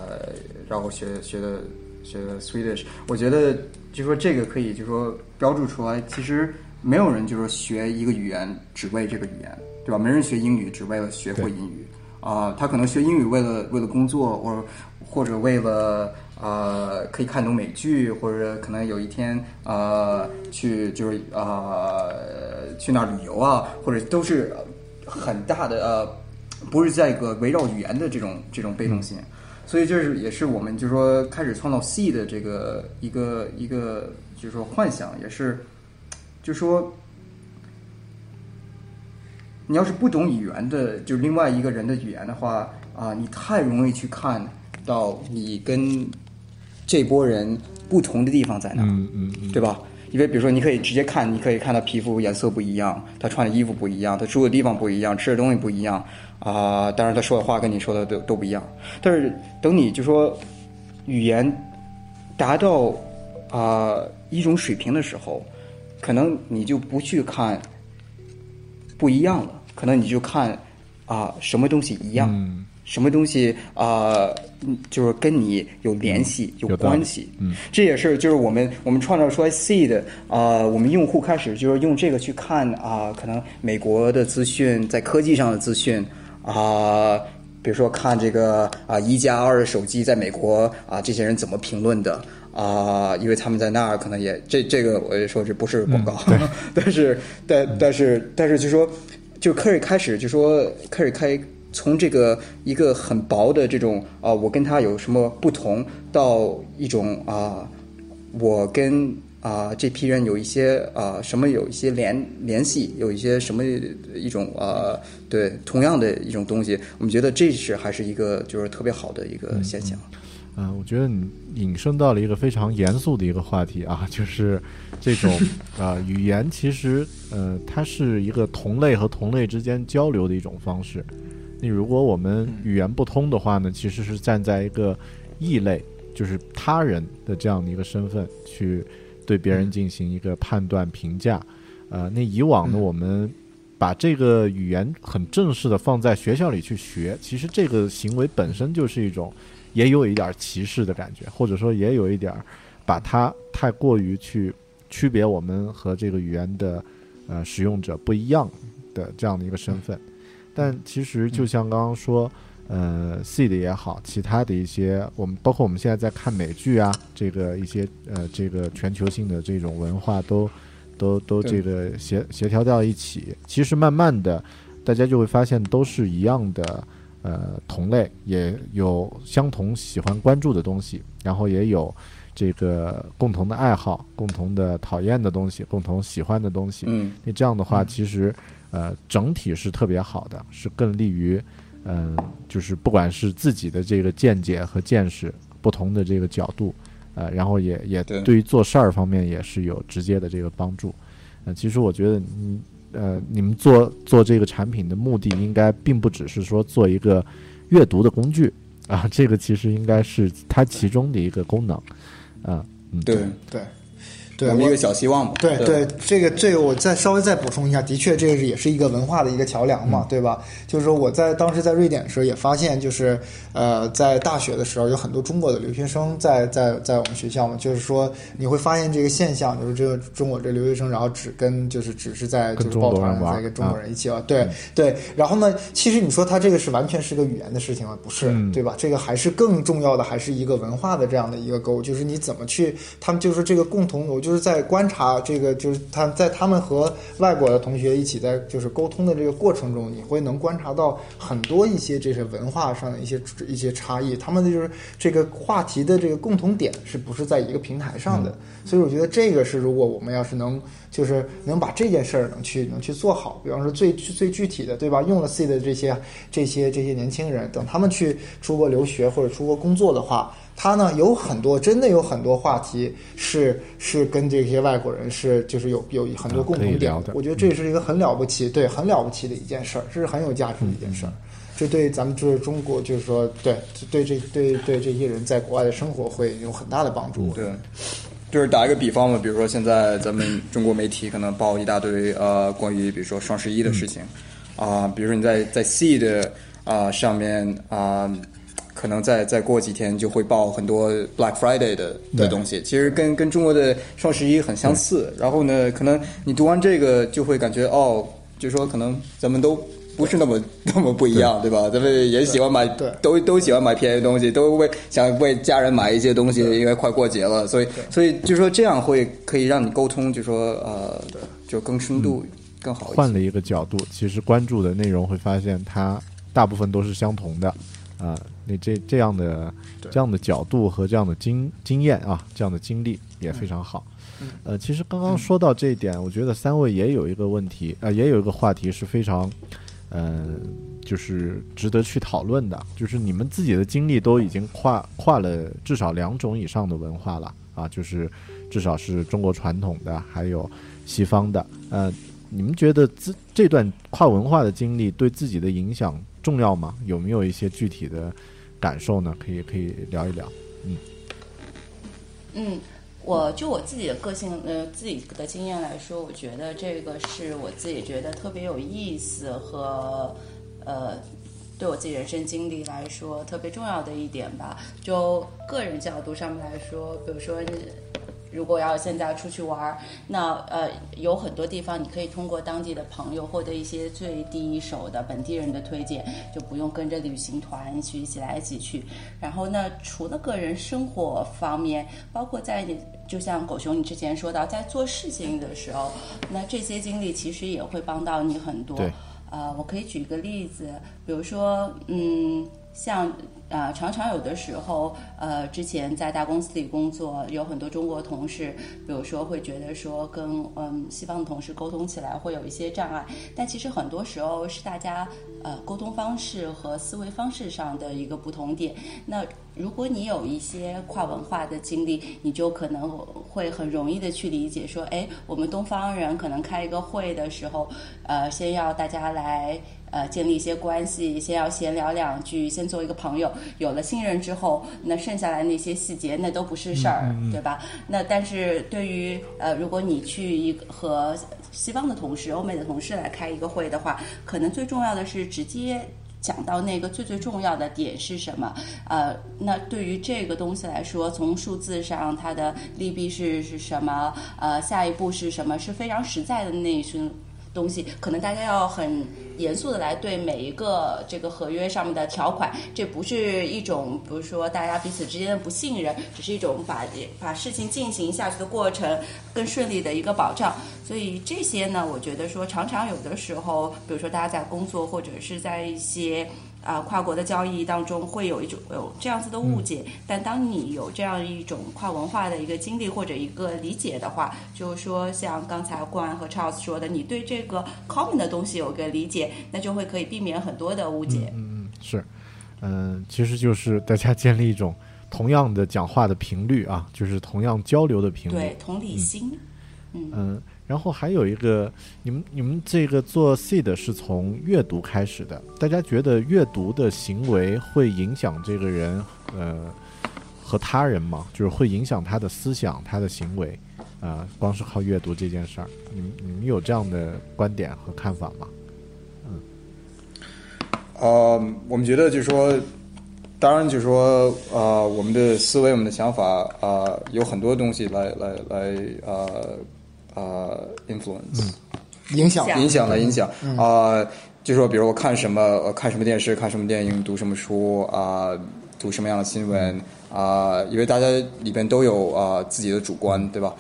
然后学学的。学 Swedish，我觉得就说这个可以就说标注出来，其实没有人就是学一个语言只为这个语言，对吧？没人学英语只为了学会英语啊，他可能学英语为了为了工作，或或者为了呃可以看懂美剧，或者可能有一天呃去就是呃去那儿旅游啊，或者都是很大的呃不是在一个围绕语言的这种这种被动性。所以这是也是我们就是说开始创造 C 的这个一个一个就是说幻想，也是就说你要是不懂语言的，就另外一个人的语言的话啊，你太容易去看到你跟这波人不同的地方在哪，嗯嗯，对吧？因为比如说你可以直接看，你可以看到皮肤颜色不一样，他穿的衣服不一样，他住的地方不一样，吃的东西不一样。啊，当然他说的话跟你说的都都不一样，但是等你就说语言达到啊一种水平的时候，可能你就不去看不一样了，可能你就看啊什么东西一样，什么东西啊就是跟你有联系有关系，嗯，这也是就是我们我们创造出来 see 的啊，我们用户开始就是用这个去看啊，可能美国的资讯在科技上的资讯。啊，比如说看这个啊，一加二的手机在美国啊，这些人怎么评论的啊？因为他们在那儿可能也这这个，我说这不是广告，但是但但是但是就说，就可以开始就说可以开从这个一个很薄的这种啊，我跟他有什么不同，到一种啊，我跟。啊，这批人有一些啊，什么有一些联联系，有一些什么一种啊，对，同样的一种东西，我们觉得这是还是一个就是特别好的一个现象。嗯，我觉得你引申到了一个非常严肃的一个话题啊，就是这种 啊，语言其实呃，它是一个同类和同类之间交流的一种方式。你如果我们语言不通的话呢，其实是站在一个异类，就是他人的这样的一个身份去。对别人进行一个判断评价，呃，那以往呢，我们把这个语言很正式的放在学校里去学，其实这个行为本身就是一种，也有一点歧视的感觉，或者说也有一点把它太过于去区别我们和这个语言的呃使用者不一样的这样的一个身份，但其实就像刚刚说。呃，C 的也好，其他的一些，我们包括我们现在在看美剧啊，这个一些呃，这个全球性的这种文化都都都这个协协调到一起，其实慢慢的，大家就会发现都是一样的，呃，同类也有相同喜欢关注的东西，然后也有这个共同的爱好、共同的讨厌的东西、共同喜欢的东西。嗯，那这样的话，其实呃整体是特别好的，是更利于嗯、就是不管是自己的这个见解和见识不同的这个角度，呃，然后也也对对于做事儿方面也是有直接的这个帮助。呃，其实我觉得你呃，你们做做这个产品的目的应该并不只是说做一个阅读的工具啊，这个其实应该是它其中的一个功能啊。嗯，对，对，对，我我们一个小希望嘛。对对，这个这个我再稍微再补充一下，的确这个是也是一个文化的一个桥梁嘛，对吧？就是说我在当时在瑞典的时候也发现，就是呃，在大学的时候有很多中国的留学生在在在我们学校嘛，就是说你会发现这个现象，就是这个中国这留学生，然后只跟就是只是在就是抱团在跟中国啊人一起玩，对对。然后呢，其实你说他这个是完全是个语言的事情吗？不是，嗯对吧？这个还是更重要的，还是一个文化的这样的一个沟，就是你怎么去，他们就是这个共同，我就是在观察这个，就是他在他们和外国的同学一起在就是沟通的这个过程中，你会能观察到很多一些这些文化上的一些一些差异，他们的就是这个话题的这个共同点是不是在一个平台上的？所以我觉得这个是如果我们要是能就是能把这件事儿能去能去做好，比方说最最具体的，对吧？用了 C 的这些这些这些年轻人，等他们去出国留学或者出国工作的话，他呢有很多真的有很多话题是是跟这些外国人是就是有有很多啊共同点。我觉得这是一个很了不起，对，很了不起的一件事儿，这是很有价值的一件事儿。这对咱们就是中国，就是说，对对这对对这些人在国外的生活会有很大的帮助。对，就是打一个比方嘛，比如说现在咱们中国媒体可能报一大堆呃关于比如说双十一的事情。啊、比如说你在在 C 的啊、上面啊、可能再再过几天就会报很多 Black Friday 的的东西，其实跟跟中国的双十一很相似。然后呢，可能你读完这个就会感觉哦，就说可能咱们都。不是那么那么不一样，对吧？咱们也喜欢买，对都都喜欢买便宜的东西，都为想为家人买一些东西，因为快过节了，所以所以就说这样会可以让你沟通，就说呃，就更深度、更好一些。换了一个角度，其实关注的内容会发现它大部分都是相同的啊。你这这样的这样的角度和这样的经经验啊，这样的经历也非常好。呃，其实刚刚说到这一点，我觉得三位也有一个问题，呃，也有一个话题是非常，呃，就是值得去讨论的，就是你们自己的经历都已经跨跨了至少两种以上的文化了啊，就是至少是中国传统的，还有西方的，呃，你们觉得这这段跨文化的经历对自己的影响重要吗？有没有一些具体的感受呢？可以可以聊一聊。嗯嗯，我就我自己的个性，呃，自己的经验来说，我觉得这个是我自己觉得特别有意思和呃，对我自己人生经历来说特别重要的一点吧。就个人角度上面来说，比如说。如果要现在出去玩儿，那呃有很多地方你可以通过当地的朋友或者一些最第一手的本地人的推荐，就不用跟着旅行团一起一起来一起去。然后呢，除了个人生活方面，包括在你就像狗熊你之前说到，在做事情的时候，那这些经历其实也会帮到你很多。对呃，我可以举一个例子，比如说，嗯，像呃，常常有的时候，呃，之前在大公司里工作，有很多中国同事，比如说会觉得说跟嗯西方的同事沟通起来会有一些障碍，但其实很多时候是大家呃沟通方式和思维方式上的一个不同点。那如果你有一些跨文化的经历，你就可能会很容易的去理解说，哎，我们东方人可能开一个会的时候，呃，先要大家来呃建立一些关系，先要闲聊两句，先做一个朋友，有了信任之后，那剩下来那些细节那都不是事儿，对吧？那但是对于呃，如果你去一个和西方的同事、欧美的同事来开一个会的话，可能最重要的是直接。讲到那个最最重要的点是什么？呃，那对于这个东西来说，从数字上它的利弊是是什么？呃，下一步是什么？是非常实在的那一些东西，可能大家要很严肃的来对每一个这个合约上面的条款，这不是一种比如说大家彼此之间的不信任，只是一种把把事情进行下去的过程更顺利的一个保障。所以这些呢，我觉得说常常有的时候，比如说大家在工作或者是在一些。啊，跨国的交易当中会有一种有这样子的误解，但当你有这样一种跨文化的一个经历或者一个理解的话，就是说像刚才冠和 Charles 说的，你对这个 common 的东西有个理解，那就会可以避免很多的误解。嗯嗯，是，嗯，其实就是大家建立一种同样的讲话的频率啊，就是同样交流的频率，对，同理心，嗯嗯。然后还有一个，你们你们这个做 seed 是从阅读开始的，大家觉得阅读的行为会影响这个人，呃，和他人吗？就是会影响他的思想、他的行为，啊，光是靠阅读这件事儿，你们你们有这样的观点和看法吗？嗯，呃，我们觉得就是说，当然就是说，呃，我们的思维、我们的想法，啊，有很多东西来来来，呃。呃，influence，影响。影响。的影响。啊，就说比如我看什么，看什么电视，看什么电影，读什么书啊，读什么样的新闻啊，因为大家里边都有啊自己的主观，对吧？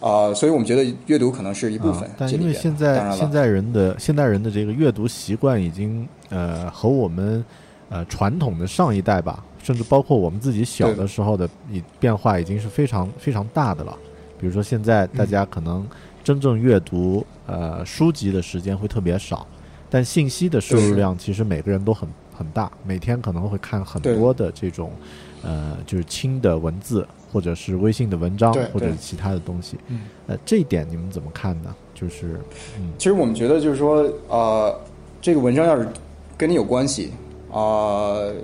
啊，所以我们觉得阅读可能是一部分。但因为现在现在人的现代人的这个阅读习惯已经呃和我们呃传统的上一代吧，甚至包括我们自己小的时候的已变化已经是非常非常大的了。比如说，现在大家可能真正阅读呃书籍的时间会特别少，但信息的摄入量其实每个人都很很大，每天可能会看很多的这种呃就是轻的文字，或者是微信的文章，或者是其他的东西。呃，这一点你们怎么看呢？就是，其实我们觉得就是说，呃，这个文章要是跟你有关系啊。呃，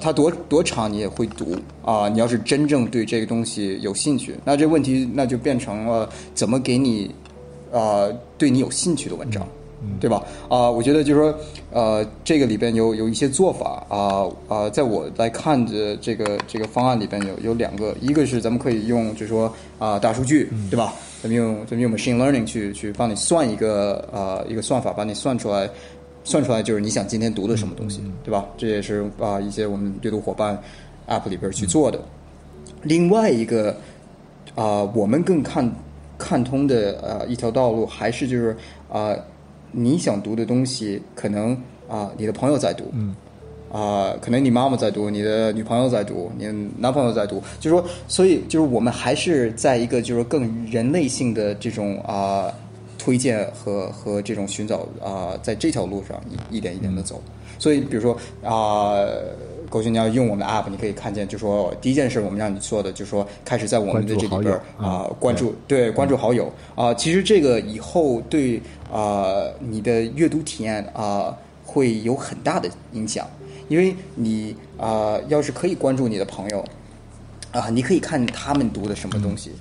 它多多长你也会读啊？你要是真正对这个东西有兴趣，那这问题那就变成了怎么给你啊对你有兴趣的文章，对吧？啊，我觉得就是说，呃，这个里边有有一些做法啊啊，在我来看的这个这个方案里边有有两个，一个是咱们可以用就是说啊大数据，对吧？咱们用咱们用 machine learning 去去帮你算一个啊一个算法，把你算出来。算出来就是你想今天读的什么东西，对吧？这也是啊一些我们阅读伙伴 App 里边去做的。另外一个啊，我们更看看通的呃一条道路，还是就是啊你想读的东西，可能啊你的朋友在读，啊可能你妈妈在读，你的女朋友在读，你的男朋友在读，就是说，所以就是我们还是在一个就是更人类性的这种啊。推荐和和这种寻找啊，在这条路上一一点一点的走。所以，比如说啊，狗熊你要用我们的 app，你可以看见，就说第一件事我们让你做的，就是说开始在我们的这里边啊，关注对关注好友啊。其实这个以后对啊你的阅读体验啊会有很大的影响，因为你啊要是可以关注你的朋友啊，你可以看他们读的什么东西。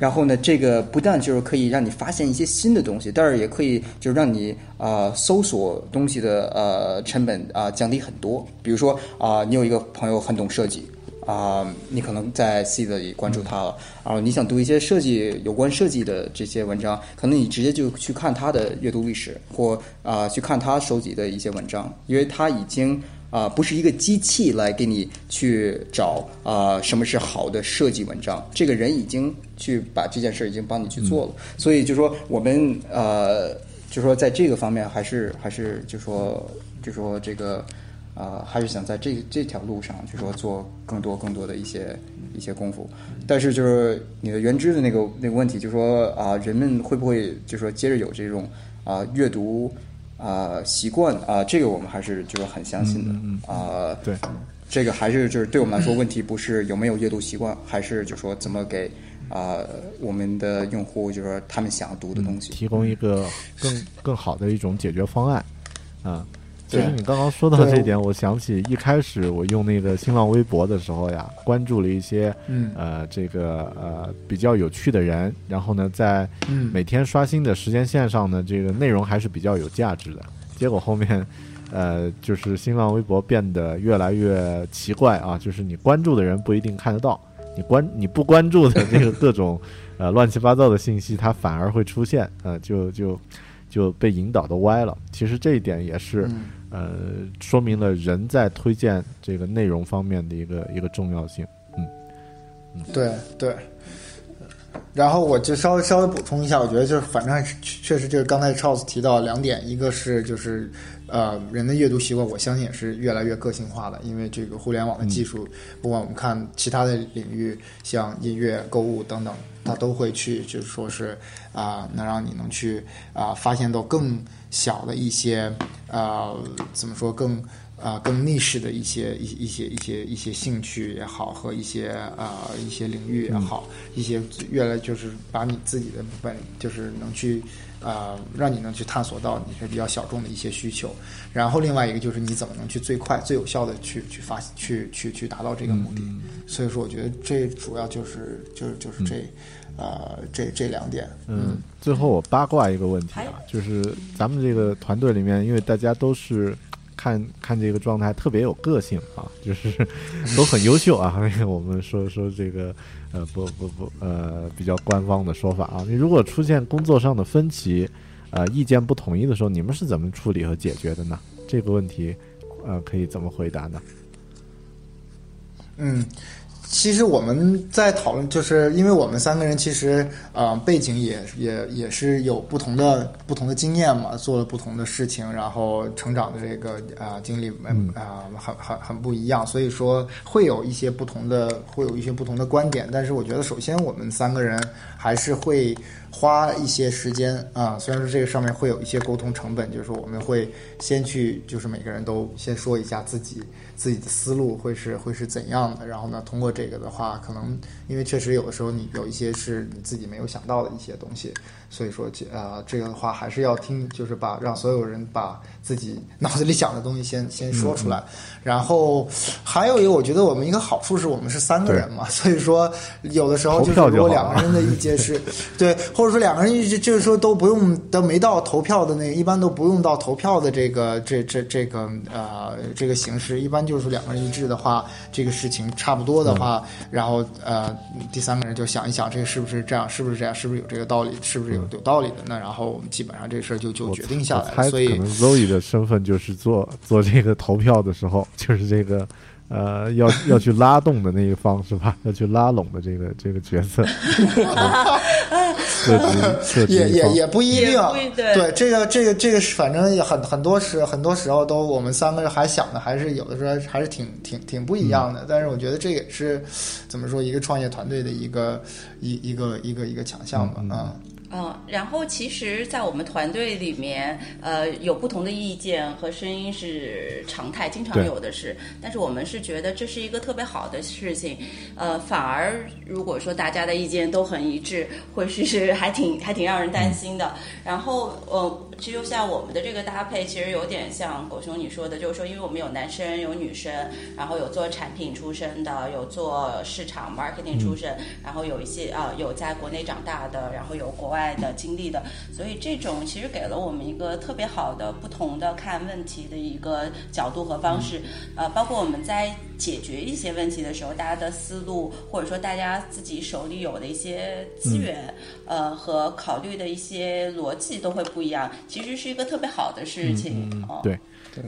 然后呢，这个不但就是可以让你发现一些新的东西，但是也可以就是让你啊搜索东西的呃成本啊降低很多。比如说啊，你有一个朋友很懂设计啊，你可能在 C 的里关注他了，然后你想读一些设计有关设计的这些文章，可能你直接就去看他的阅读历史，或啊去看他收集的一些文章，因为他已经。啊，不是一个机器来给你去找啊，什么是好的设计文章？这个人已经去把这件事已经帮你去做了，所以就说我们呃，就说在这个方面还是还是就说就说这个啊，还是想在这这条路上就说做更多更多的一些一些功夫。但是就是你的原知的那个那个问题，就说啊，人们会不会就说接着有这种啊阅读？啊，习惯啊，这个我们还是就是很相信的啊。对，这个还是就是对我们来说，问题不是有没有阅读习惯，还是就说怎么给啊我们的用户，就是说他们想要读的东西，提供一个更更好的一种解决方案啊。其实你刚刚说到这一点，我想起一开始我用那个新浪微博的时候呀，关注了一些呃这个呃比较有趣的人，然后呢在每天刷新的时间线上呢，这个内容还是比较有价值的。结果后面呃就是新浪微博变得越来越奇怪啊，就是你关注的人不一定看得到，你关你不关注的那个各种呃乱七八糟的信息，它反而会出现，呃就就。就被引导的歪了。其实这一点也是，呃，说明了人在推荐这个内容方面的一个一个重要性。嗯，对对。然后我就稍微稍微补充一下，我觉得就是反正确实就是刚才 Charles 提到两点，一个是就是呃人的阅读习惯，我相信也是越来越个性化的，因为这个互联网的技术，不管我们看其他的领域，像音乐、购物等等，它都会去就是说是啊能让你能去啊发现到更小的一些呃怎么说更。啊，更逆势的一些一一些一些一些兴趣也好，和一些啊一些领域也好，一些越来就是把你自己的本就是能去啊让你能去探索到你是比较小众的一些需求，然后另外一个就是你怎么能去最快最有效的去去发去去去达到这个目的，所以说我觉得这主要就是就是就是这呃这这两点。嗯，最后我八卦一个问题啊，就是咱们这个团队里面，因为大家都是。看看这个状态特别有个性啊，就是都很优秀啊。我们说说这个呃不不不呃比较官方的说法啊。你如果出现工作上的分歧，呃意见不统一的时候，你们是怎么处理和解决的呢？这个问题呃可以怎么回答呢？嗯。其实我们在讨论，就是因为我们三个人其实呃背景也也也是有不同的不同的经验嘛，做了不同的事情，然后成长的这个啊经历啊很很很不一样，所以说会有一些不同的会有一些不同的观点。但是我觉得首先我们三个人还是会花一些时间啊，虽然说这个上面会有一些沟通成本，就是说我们会先去就是每个人都先说一下自己。自己的思路会是会是怎样的？然后呢，通过这个的话，可能因为确实有的时候你有一些是你自己没有想到的一些东西，所以说呃，这个的话还是要听，就是把让所有人把自己脑子里想的东西先先说出来。然后还有一个，我觉得我们一个好处是我们是三个人嘛，所以说有的时候就是如果两个人的意见是对，或者说两个人就就是说都不用都没到投票的那个，一般都不用到投票的这个这这这个呃这个形式，一般。就是两个人一致的话，这个事情差不多的话，然后呃，第三个人就想一想，这个是不是这样？是不是这样？是不是有这个道理？是不是有有道理的？那然后我们基本上这事儿就就决定下来。所以可能 Zoe 的身份就是做做这个投票的时候，就是这个。呃，要要去拉动的那一方是吧？要去拉拢的这个这个角色，也也也不一定。对这个这个这个，反正也很很多时很多时候都我们三个人还想的还是有的时候还是挺挺挺不一样的。但是我觉得这也是怎么说一个创业团队的一个一一个一个一个强项吧啊。嗯，然后其实，在我们团队里面，呃，有不同的意见和声音是常态，经常有的是。但是我们是觉得这是一个特别好的事情，呃，反而如果说大家的意见都很一致，会是还挺还挺让人担心的。然后，呃。其实就像我们的这个搭配，其实有点像狗熊你说的，就是说，因为我们有男生有女生，然后有做产品出身的，有做市场 marketing 出身，然后有一些啊有在国内长大的，然后有国外的经历的，所以这种其实给了我们一个特别好的不同的看问题的一个角度和方式，呃，包括我们在解决一些问题的时候，大家的思路或者说大家自己手里有的一些资源，呃和考虑的一些逻辑都会不一样。其实是一个特别好的事情，对，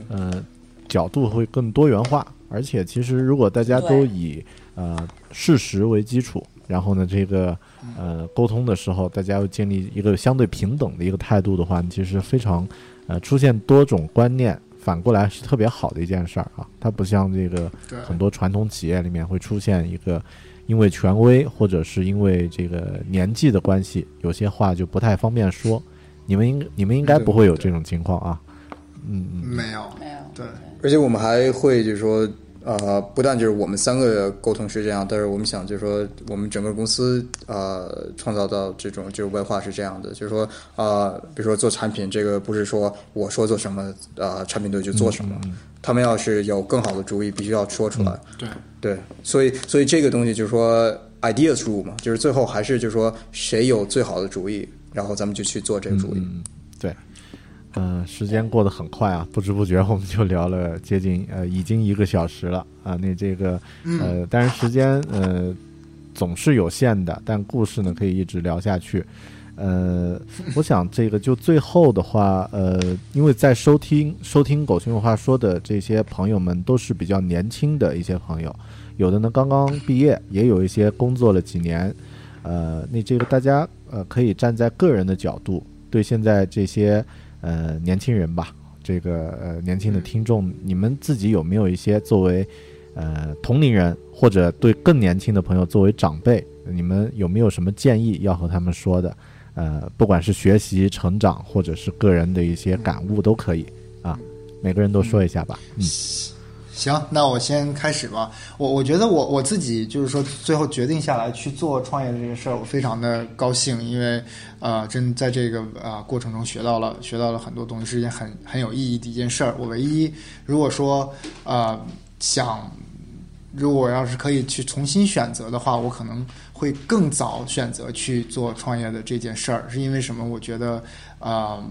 呃，角度会更多元化，而且其实如果大家都以呃事实为基础，然后呢，这个呃沟通的时候，大家要建立一个相对平等的一个态度的话，其实非常呃出现多种观念，反过来是特别好的一件事儿啊。它不像这个很多传统企业里面会出现一个因为权威或者是因为这个年纪的关系，有些话就不太方便说。你们应你们应该不会有这种情况啊，嗯嗯，没有没有，对，而且我们还会就是说，呃，不但就是我们三个沟通是这样，但是我们想就是说，我们整个公司呃创造到这种就是文化是这样的，就是说啊，比如说做产品，这个不是说我说做什么，呃，产品队就做什么，他们要是有更好的主意，必须要说出来，对对，所以所以这个东西就是说 ideas rule 嘛，就是最后还是就是说谁有最好的主意。然后咱们就去做这个主意。对，嗯，时间过得很快啊，不知不觉我们就聊了接近呃，已经一个小时了啊。那这个呃，但是时间呃总是有限的，但故事呢可以一直聊下去。呃，我想这个就最后的话，呃，因为在收听收听狗熊有话说的这些朋友们都是比较年轻的一些朋友，有的呢刚刚毕业，也有一些工作了几年，呃，那这个大家呃可以站在个人的角度，对现在这些呃年轻人吧，这个呃年轻的听众，你们自己有没有一些作为呃同龄人，或者对更年轻的朋友作为长辈，你们有没有什么建议要和他们说的？呃，不管是学习成长，或者是个人的一些感悟，都可以啊。每个人都说一下吧。嗯，行，那我先开始吧。我我觉得我我自己就是说，最后决定下来去做创业的这个事儿，我非常的高兴，因为呃，真在这个呃过程中学到了学到了很多东西，是一件很很有意义的一件事儿。我唯一如果说呃想，如果要是可以去重新选择的话，我可能。会更早选择去做创业的这件事儿，是因为什么？我觉得，呃，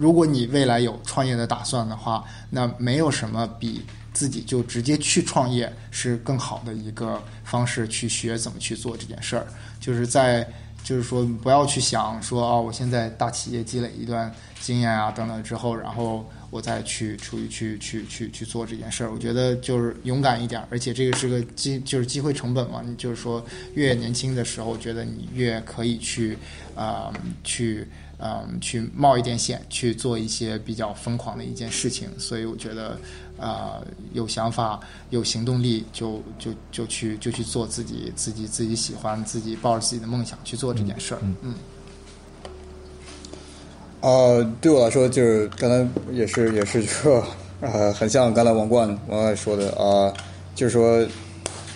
如果你未来有创业的打算的话，那没有什么比自己就直接去创业是更好的一个方式，去学怎么去做这件事儿。就是在，就是说，不要去想说，哦，我现在大企业积累一段经验啊，等等之后，然后。我再去出去去去去去做这件事儿，我觉得就是勇敢一点，而且这个是个机，就是机会成本嘛。你就是说，越年轻的时候，觉得你越可以去，呃，去，嗯，去冒一点险，去做一些比较疯狂的一件事情。所以我觉得，呃，有想法、有行动力，就就就去就去做自己自己自己喜欢、自己抱着自己的梦想去做这件事儿。嗯。呃，对我来说，就是刚才也是也是说，呃，很像刚才王冠王冠说的啊，就是说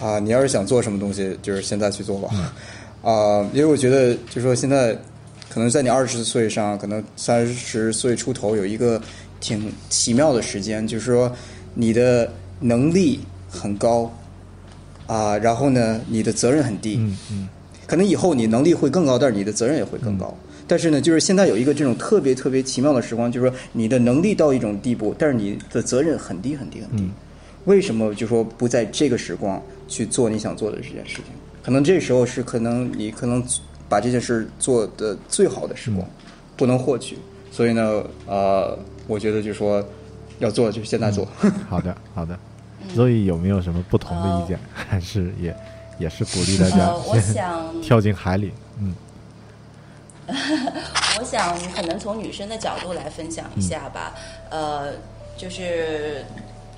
啊，你要是想做什么东西，就是现在去做吧，啊，因为我觉得，就是说现在可能在你二十岁上，可能三十岁出头有一个挺奇妙的时间，就是说你的能力很高啊，然后呢，你的责任很低，嗯嗯，可能以后你能力会更高，但是你的责任也会更高。但是呢，就是现在有一个这种特别特别奇妙的时光，就是说你的能力到一种地步，但是你的责任很低很低很低。为什么就说不在这个时光去做你想做的这件事情？可能这时候是可能你可能把这件事做的最好的时光，不能获取。所以呢，呃，我觉得就说要做就现在做。好的，好的。所以有没有什么不同的意见？还是也也是鼓励大家我想跳进海里？嗯。我想可能从女生的角度来分享一下吧，呃，就是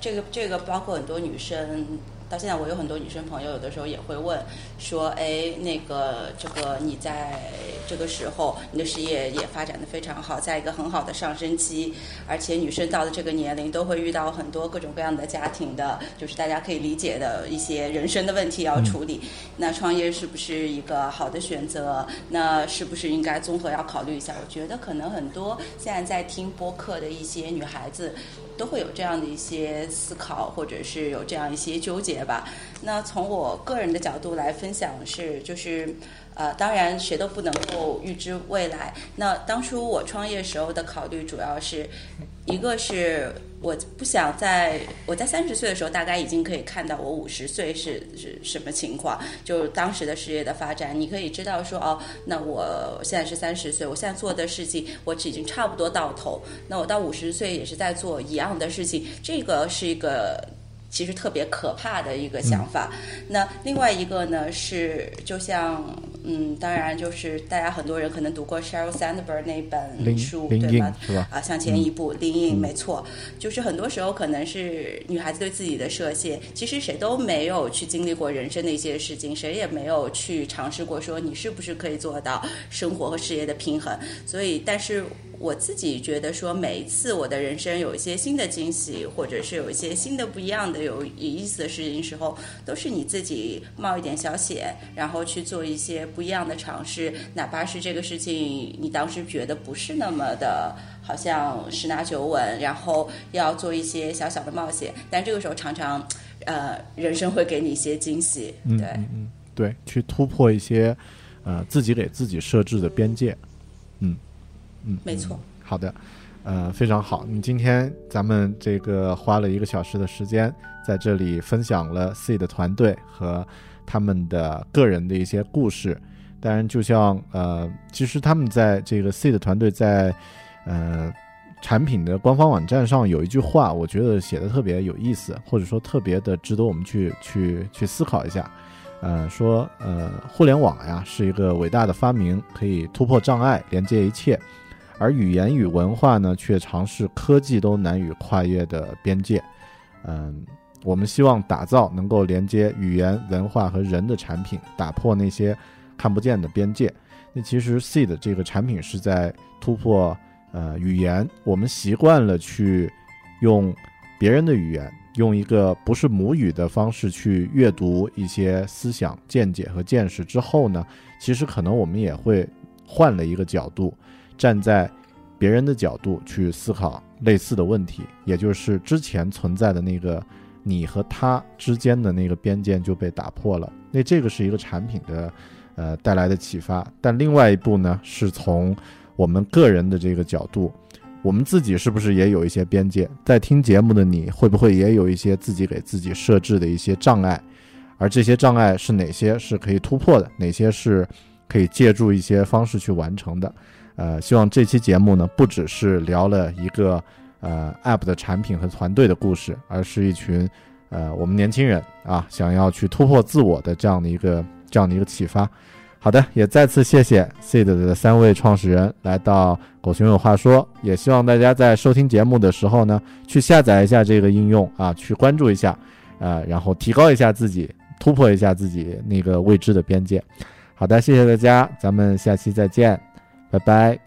这个这个包括很多女生。到现在，我有很多女生朋友，有的时候也会问，说：“哎，那个，这个你在这个时候，你的事业也发展的非常好，在一个很好的上升期，而且女生到了这个年龄，都会遇到很多各种各样的家庭的，就是大家可以理解的一些人生的问题要处理。那创业是不是一个好的选择？那是不是应该综合要考虑一下？我觉得可能很多现在在听播客的一些女孩子。”都会有这样的一些思考，或者是有这样一些纠结吧。那从我个人的角度来分享是，就是呃，当然谁都不能够预知未来。那当初我创业时候的考虑，主要是一个是。我不想在我在三十岁的时候，大概已经可以看到我五十岁是是什么情况，就当时的事业的发展，你可以知道说哦，那我现在是三十岁，我现在做的事情，我已经差不多到头，那我到五十岁也是在做一样的事情，这个是一个。其实特别可怕的一个想法。那另外一个呢是，就像嗯，当然就是大家很多人可能读过 Sheryl Sandberg 那本书，对吗？啊，向前一步，林荫，没错。就是很多时候可能是女孩子对自己的设限。其实谁都没有去经历过人生的一些事情，谁也没有去尝试过说你是不是可以做到生活和事业的平衡。所以，但是。我自己觉得说，每一次我的人生有一些新的惊喜，或者是有一些新的不一样的、有有意思的事情时候，都是你自己冒一点小险，然后去做一些不一样的尝试，哪怕是这个事情你当时觉得不是那么的，好像十拿九稳，然后要做一些小小的冒险，但这个时候常常，呃，人生会给你一些惊喜，对，嗯，对，去突破一些，呃，自己给自己设置的边界，嗯。嗯，没错。好的，呃，非常好。你今天咱们这个花了一个小时的时间，在这里分享了 C 的团队和他们的个人的一些故事。当然，就像呃，其实他们在这个 C 的团队在呃产品的官方网站上有一句话，我觉得写的特别有意思，或者说特别的值得我们去去去思考一下。呃，说呃，互联网呀是一个伟大的发明，可以突破障碍，连接一切。而语言与文化呢，却尝试科技都难以跨越的边界。嗯，我们希望打造能够连接语言、文化和人的产品，打破那些看不见的边界。那其实 Seed 这个产品是在突破呃语言，我们习惯了去用别人的语言，用一个不是母语的方式去阅读一些思想、见解和见识之后呢，其实可能我们也会换了一个角度。站在别人的角度去思考类似的问题，也就是之前存在的那个你和他之间的那个边界就被打破了。那这个是一个产品的，呃带来的启发。但另外一步呢，是从我们个人的这个角度，我们自己是不是也有一些边界？在听节目的你会不会也有一些自己给自己设置的一些障碍？而这些障碍是哪些是可以突破的？哪些是可以借助一些方式去完成的？呃，希望这期节目呢，不只是聊了一个呃 App 的产品和团队的故事，而是一群呃我们年轻人啊，想要去突破自我的这样的一个这样的一个启发。好的，也再次谢谢 Seed 的三位创始人来到狗熊有话说，也希望大家在收听节目的时候呢，去下载一下这个应用啊，去关注一下，呃，然后提高一下自己，突破一下自己那个未知的边界。好的，谢谢大家，咱们下期再见。拜拜。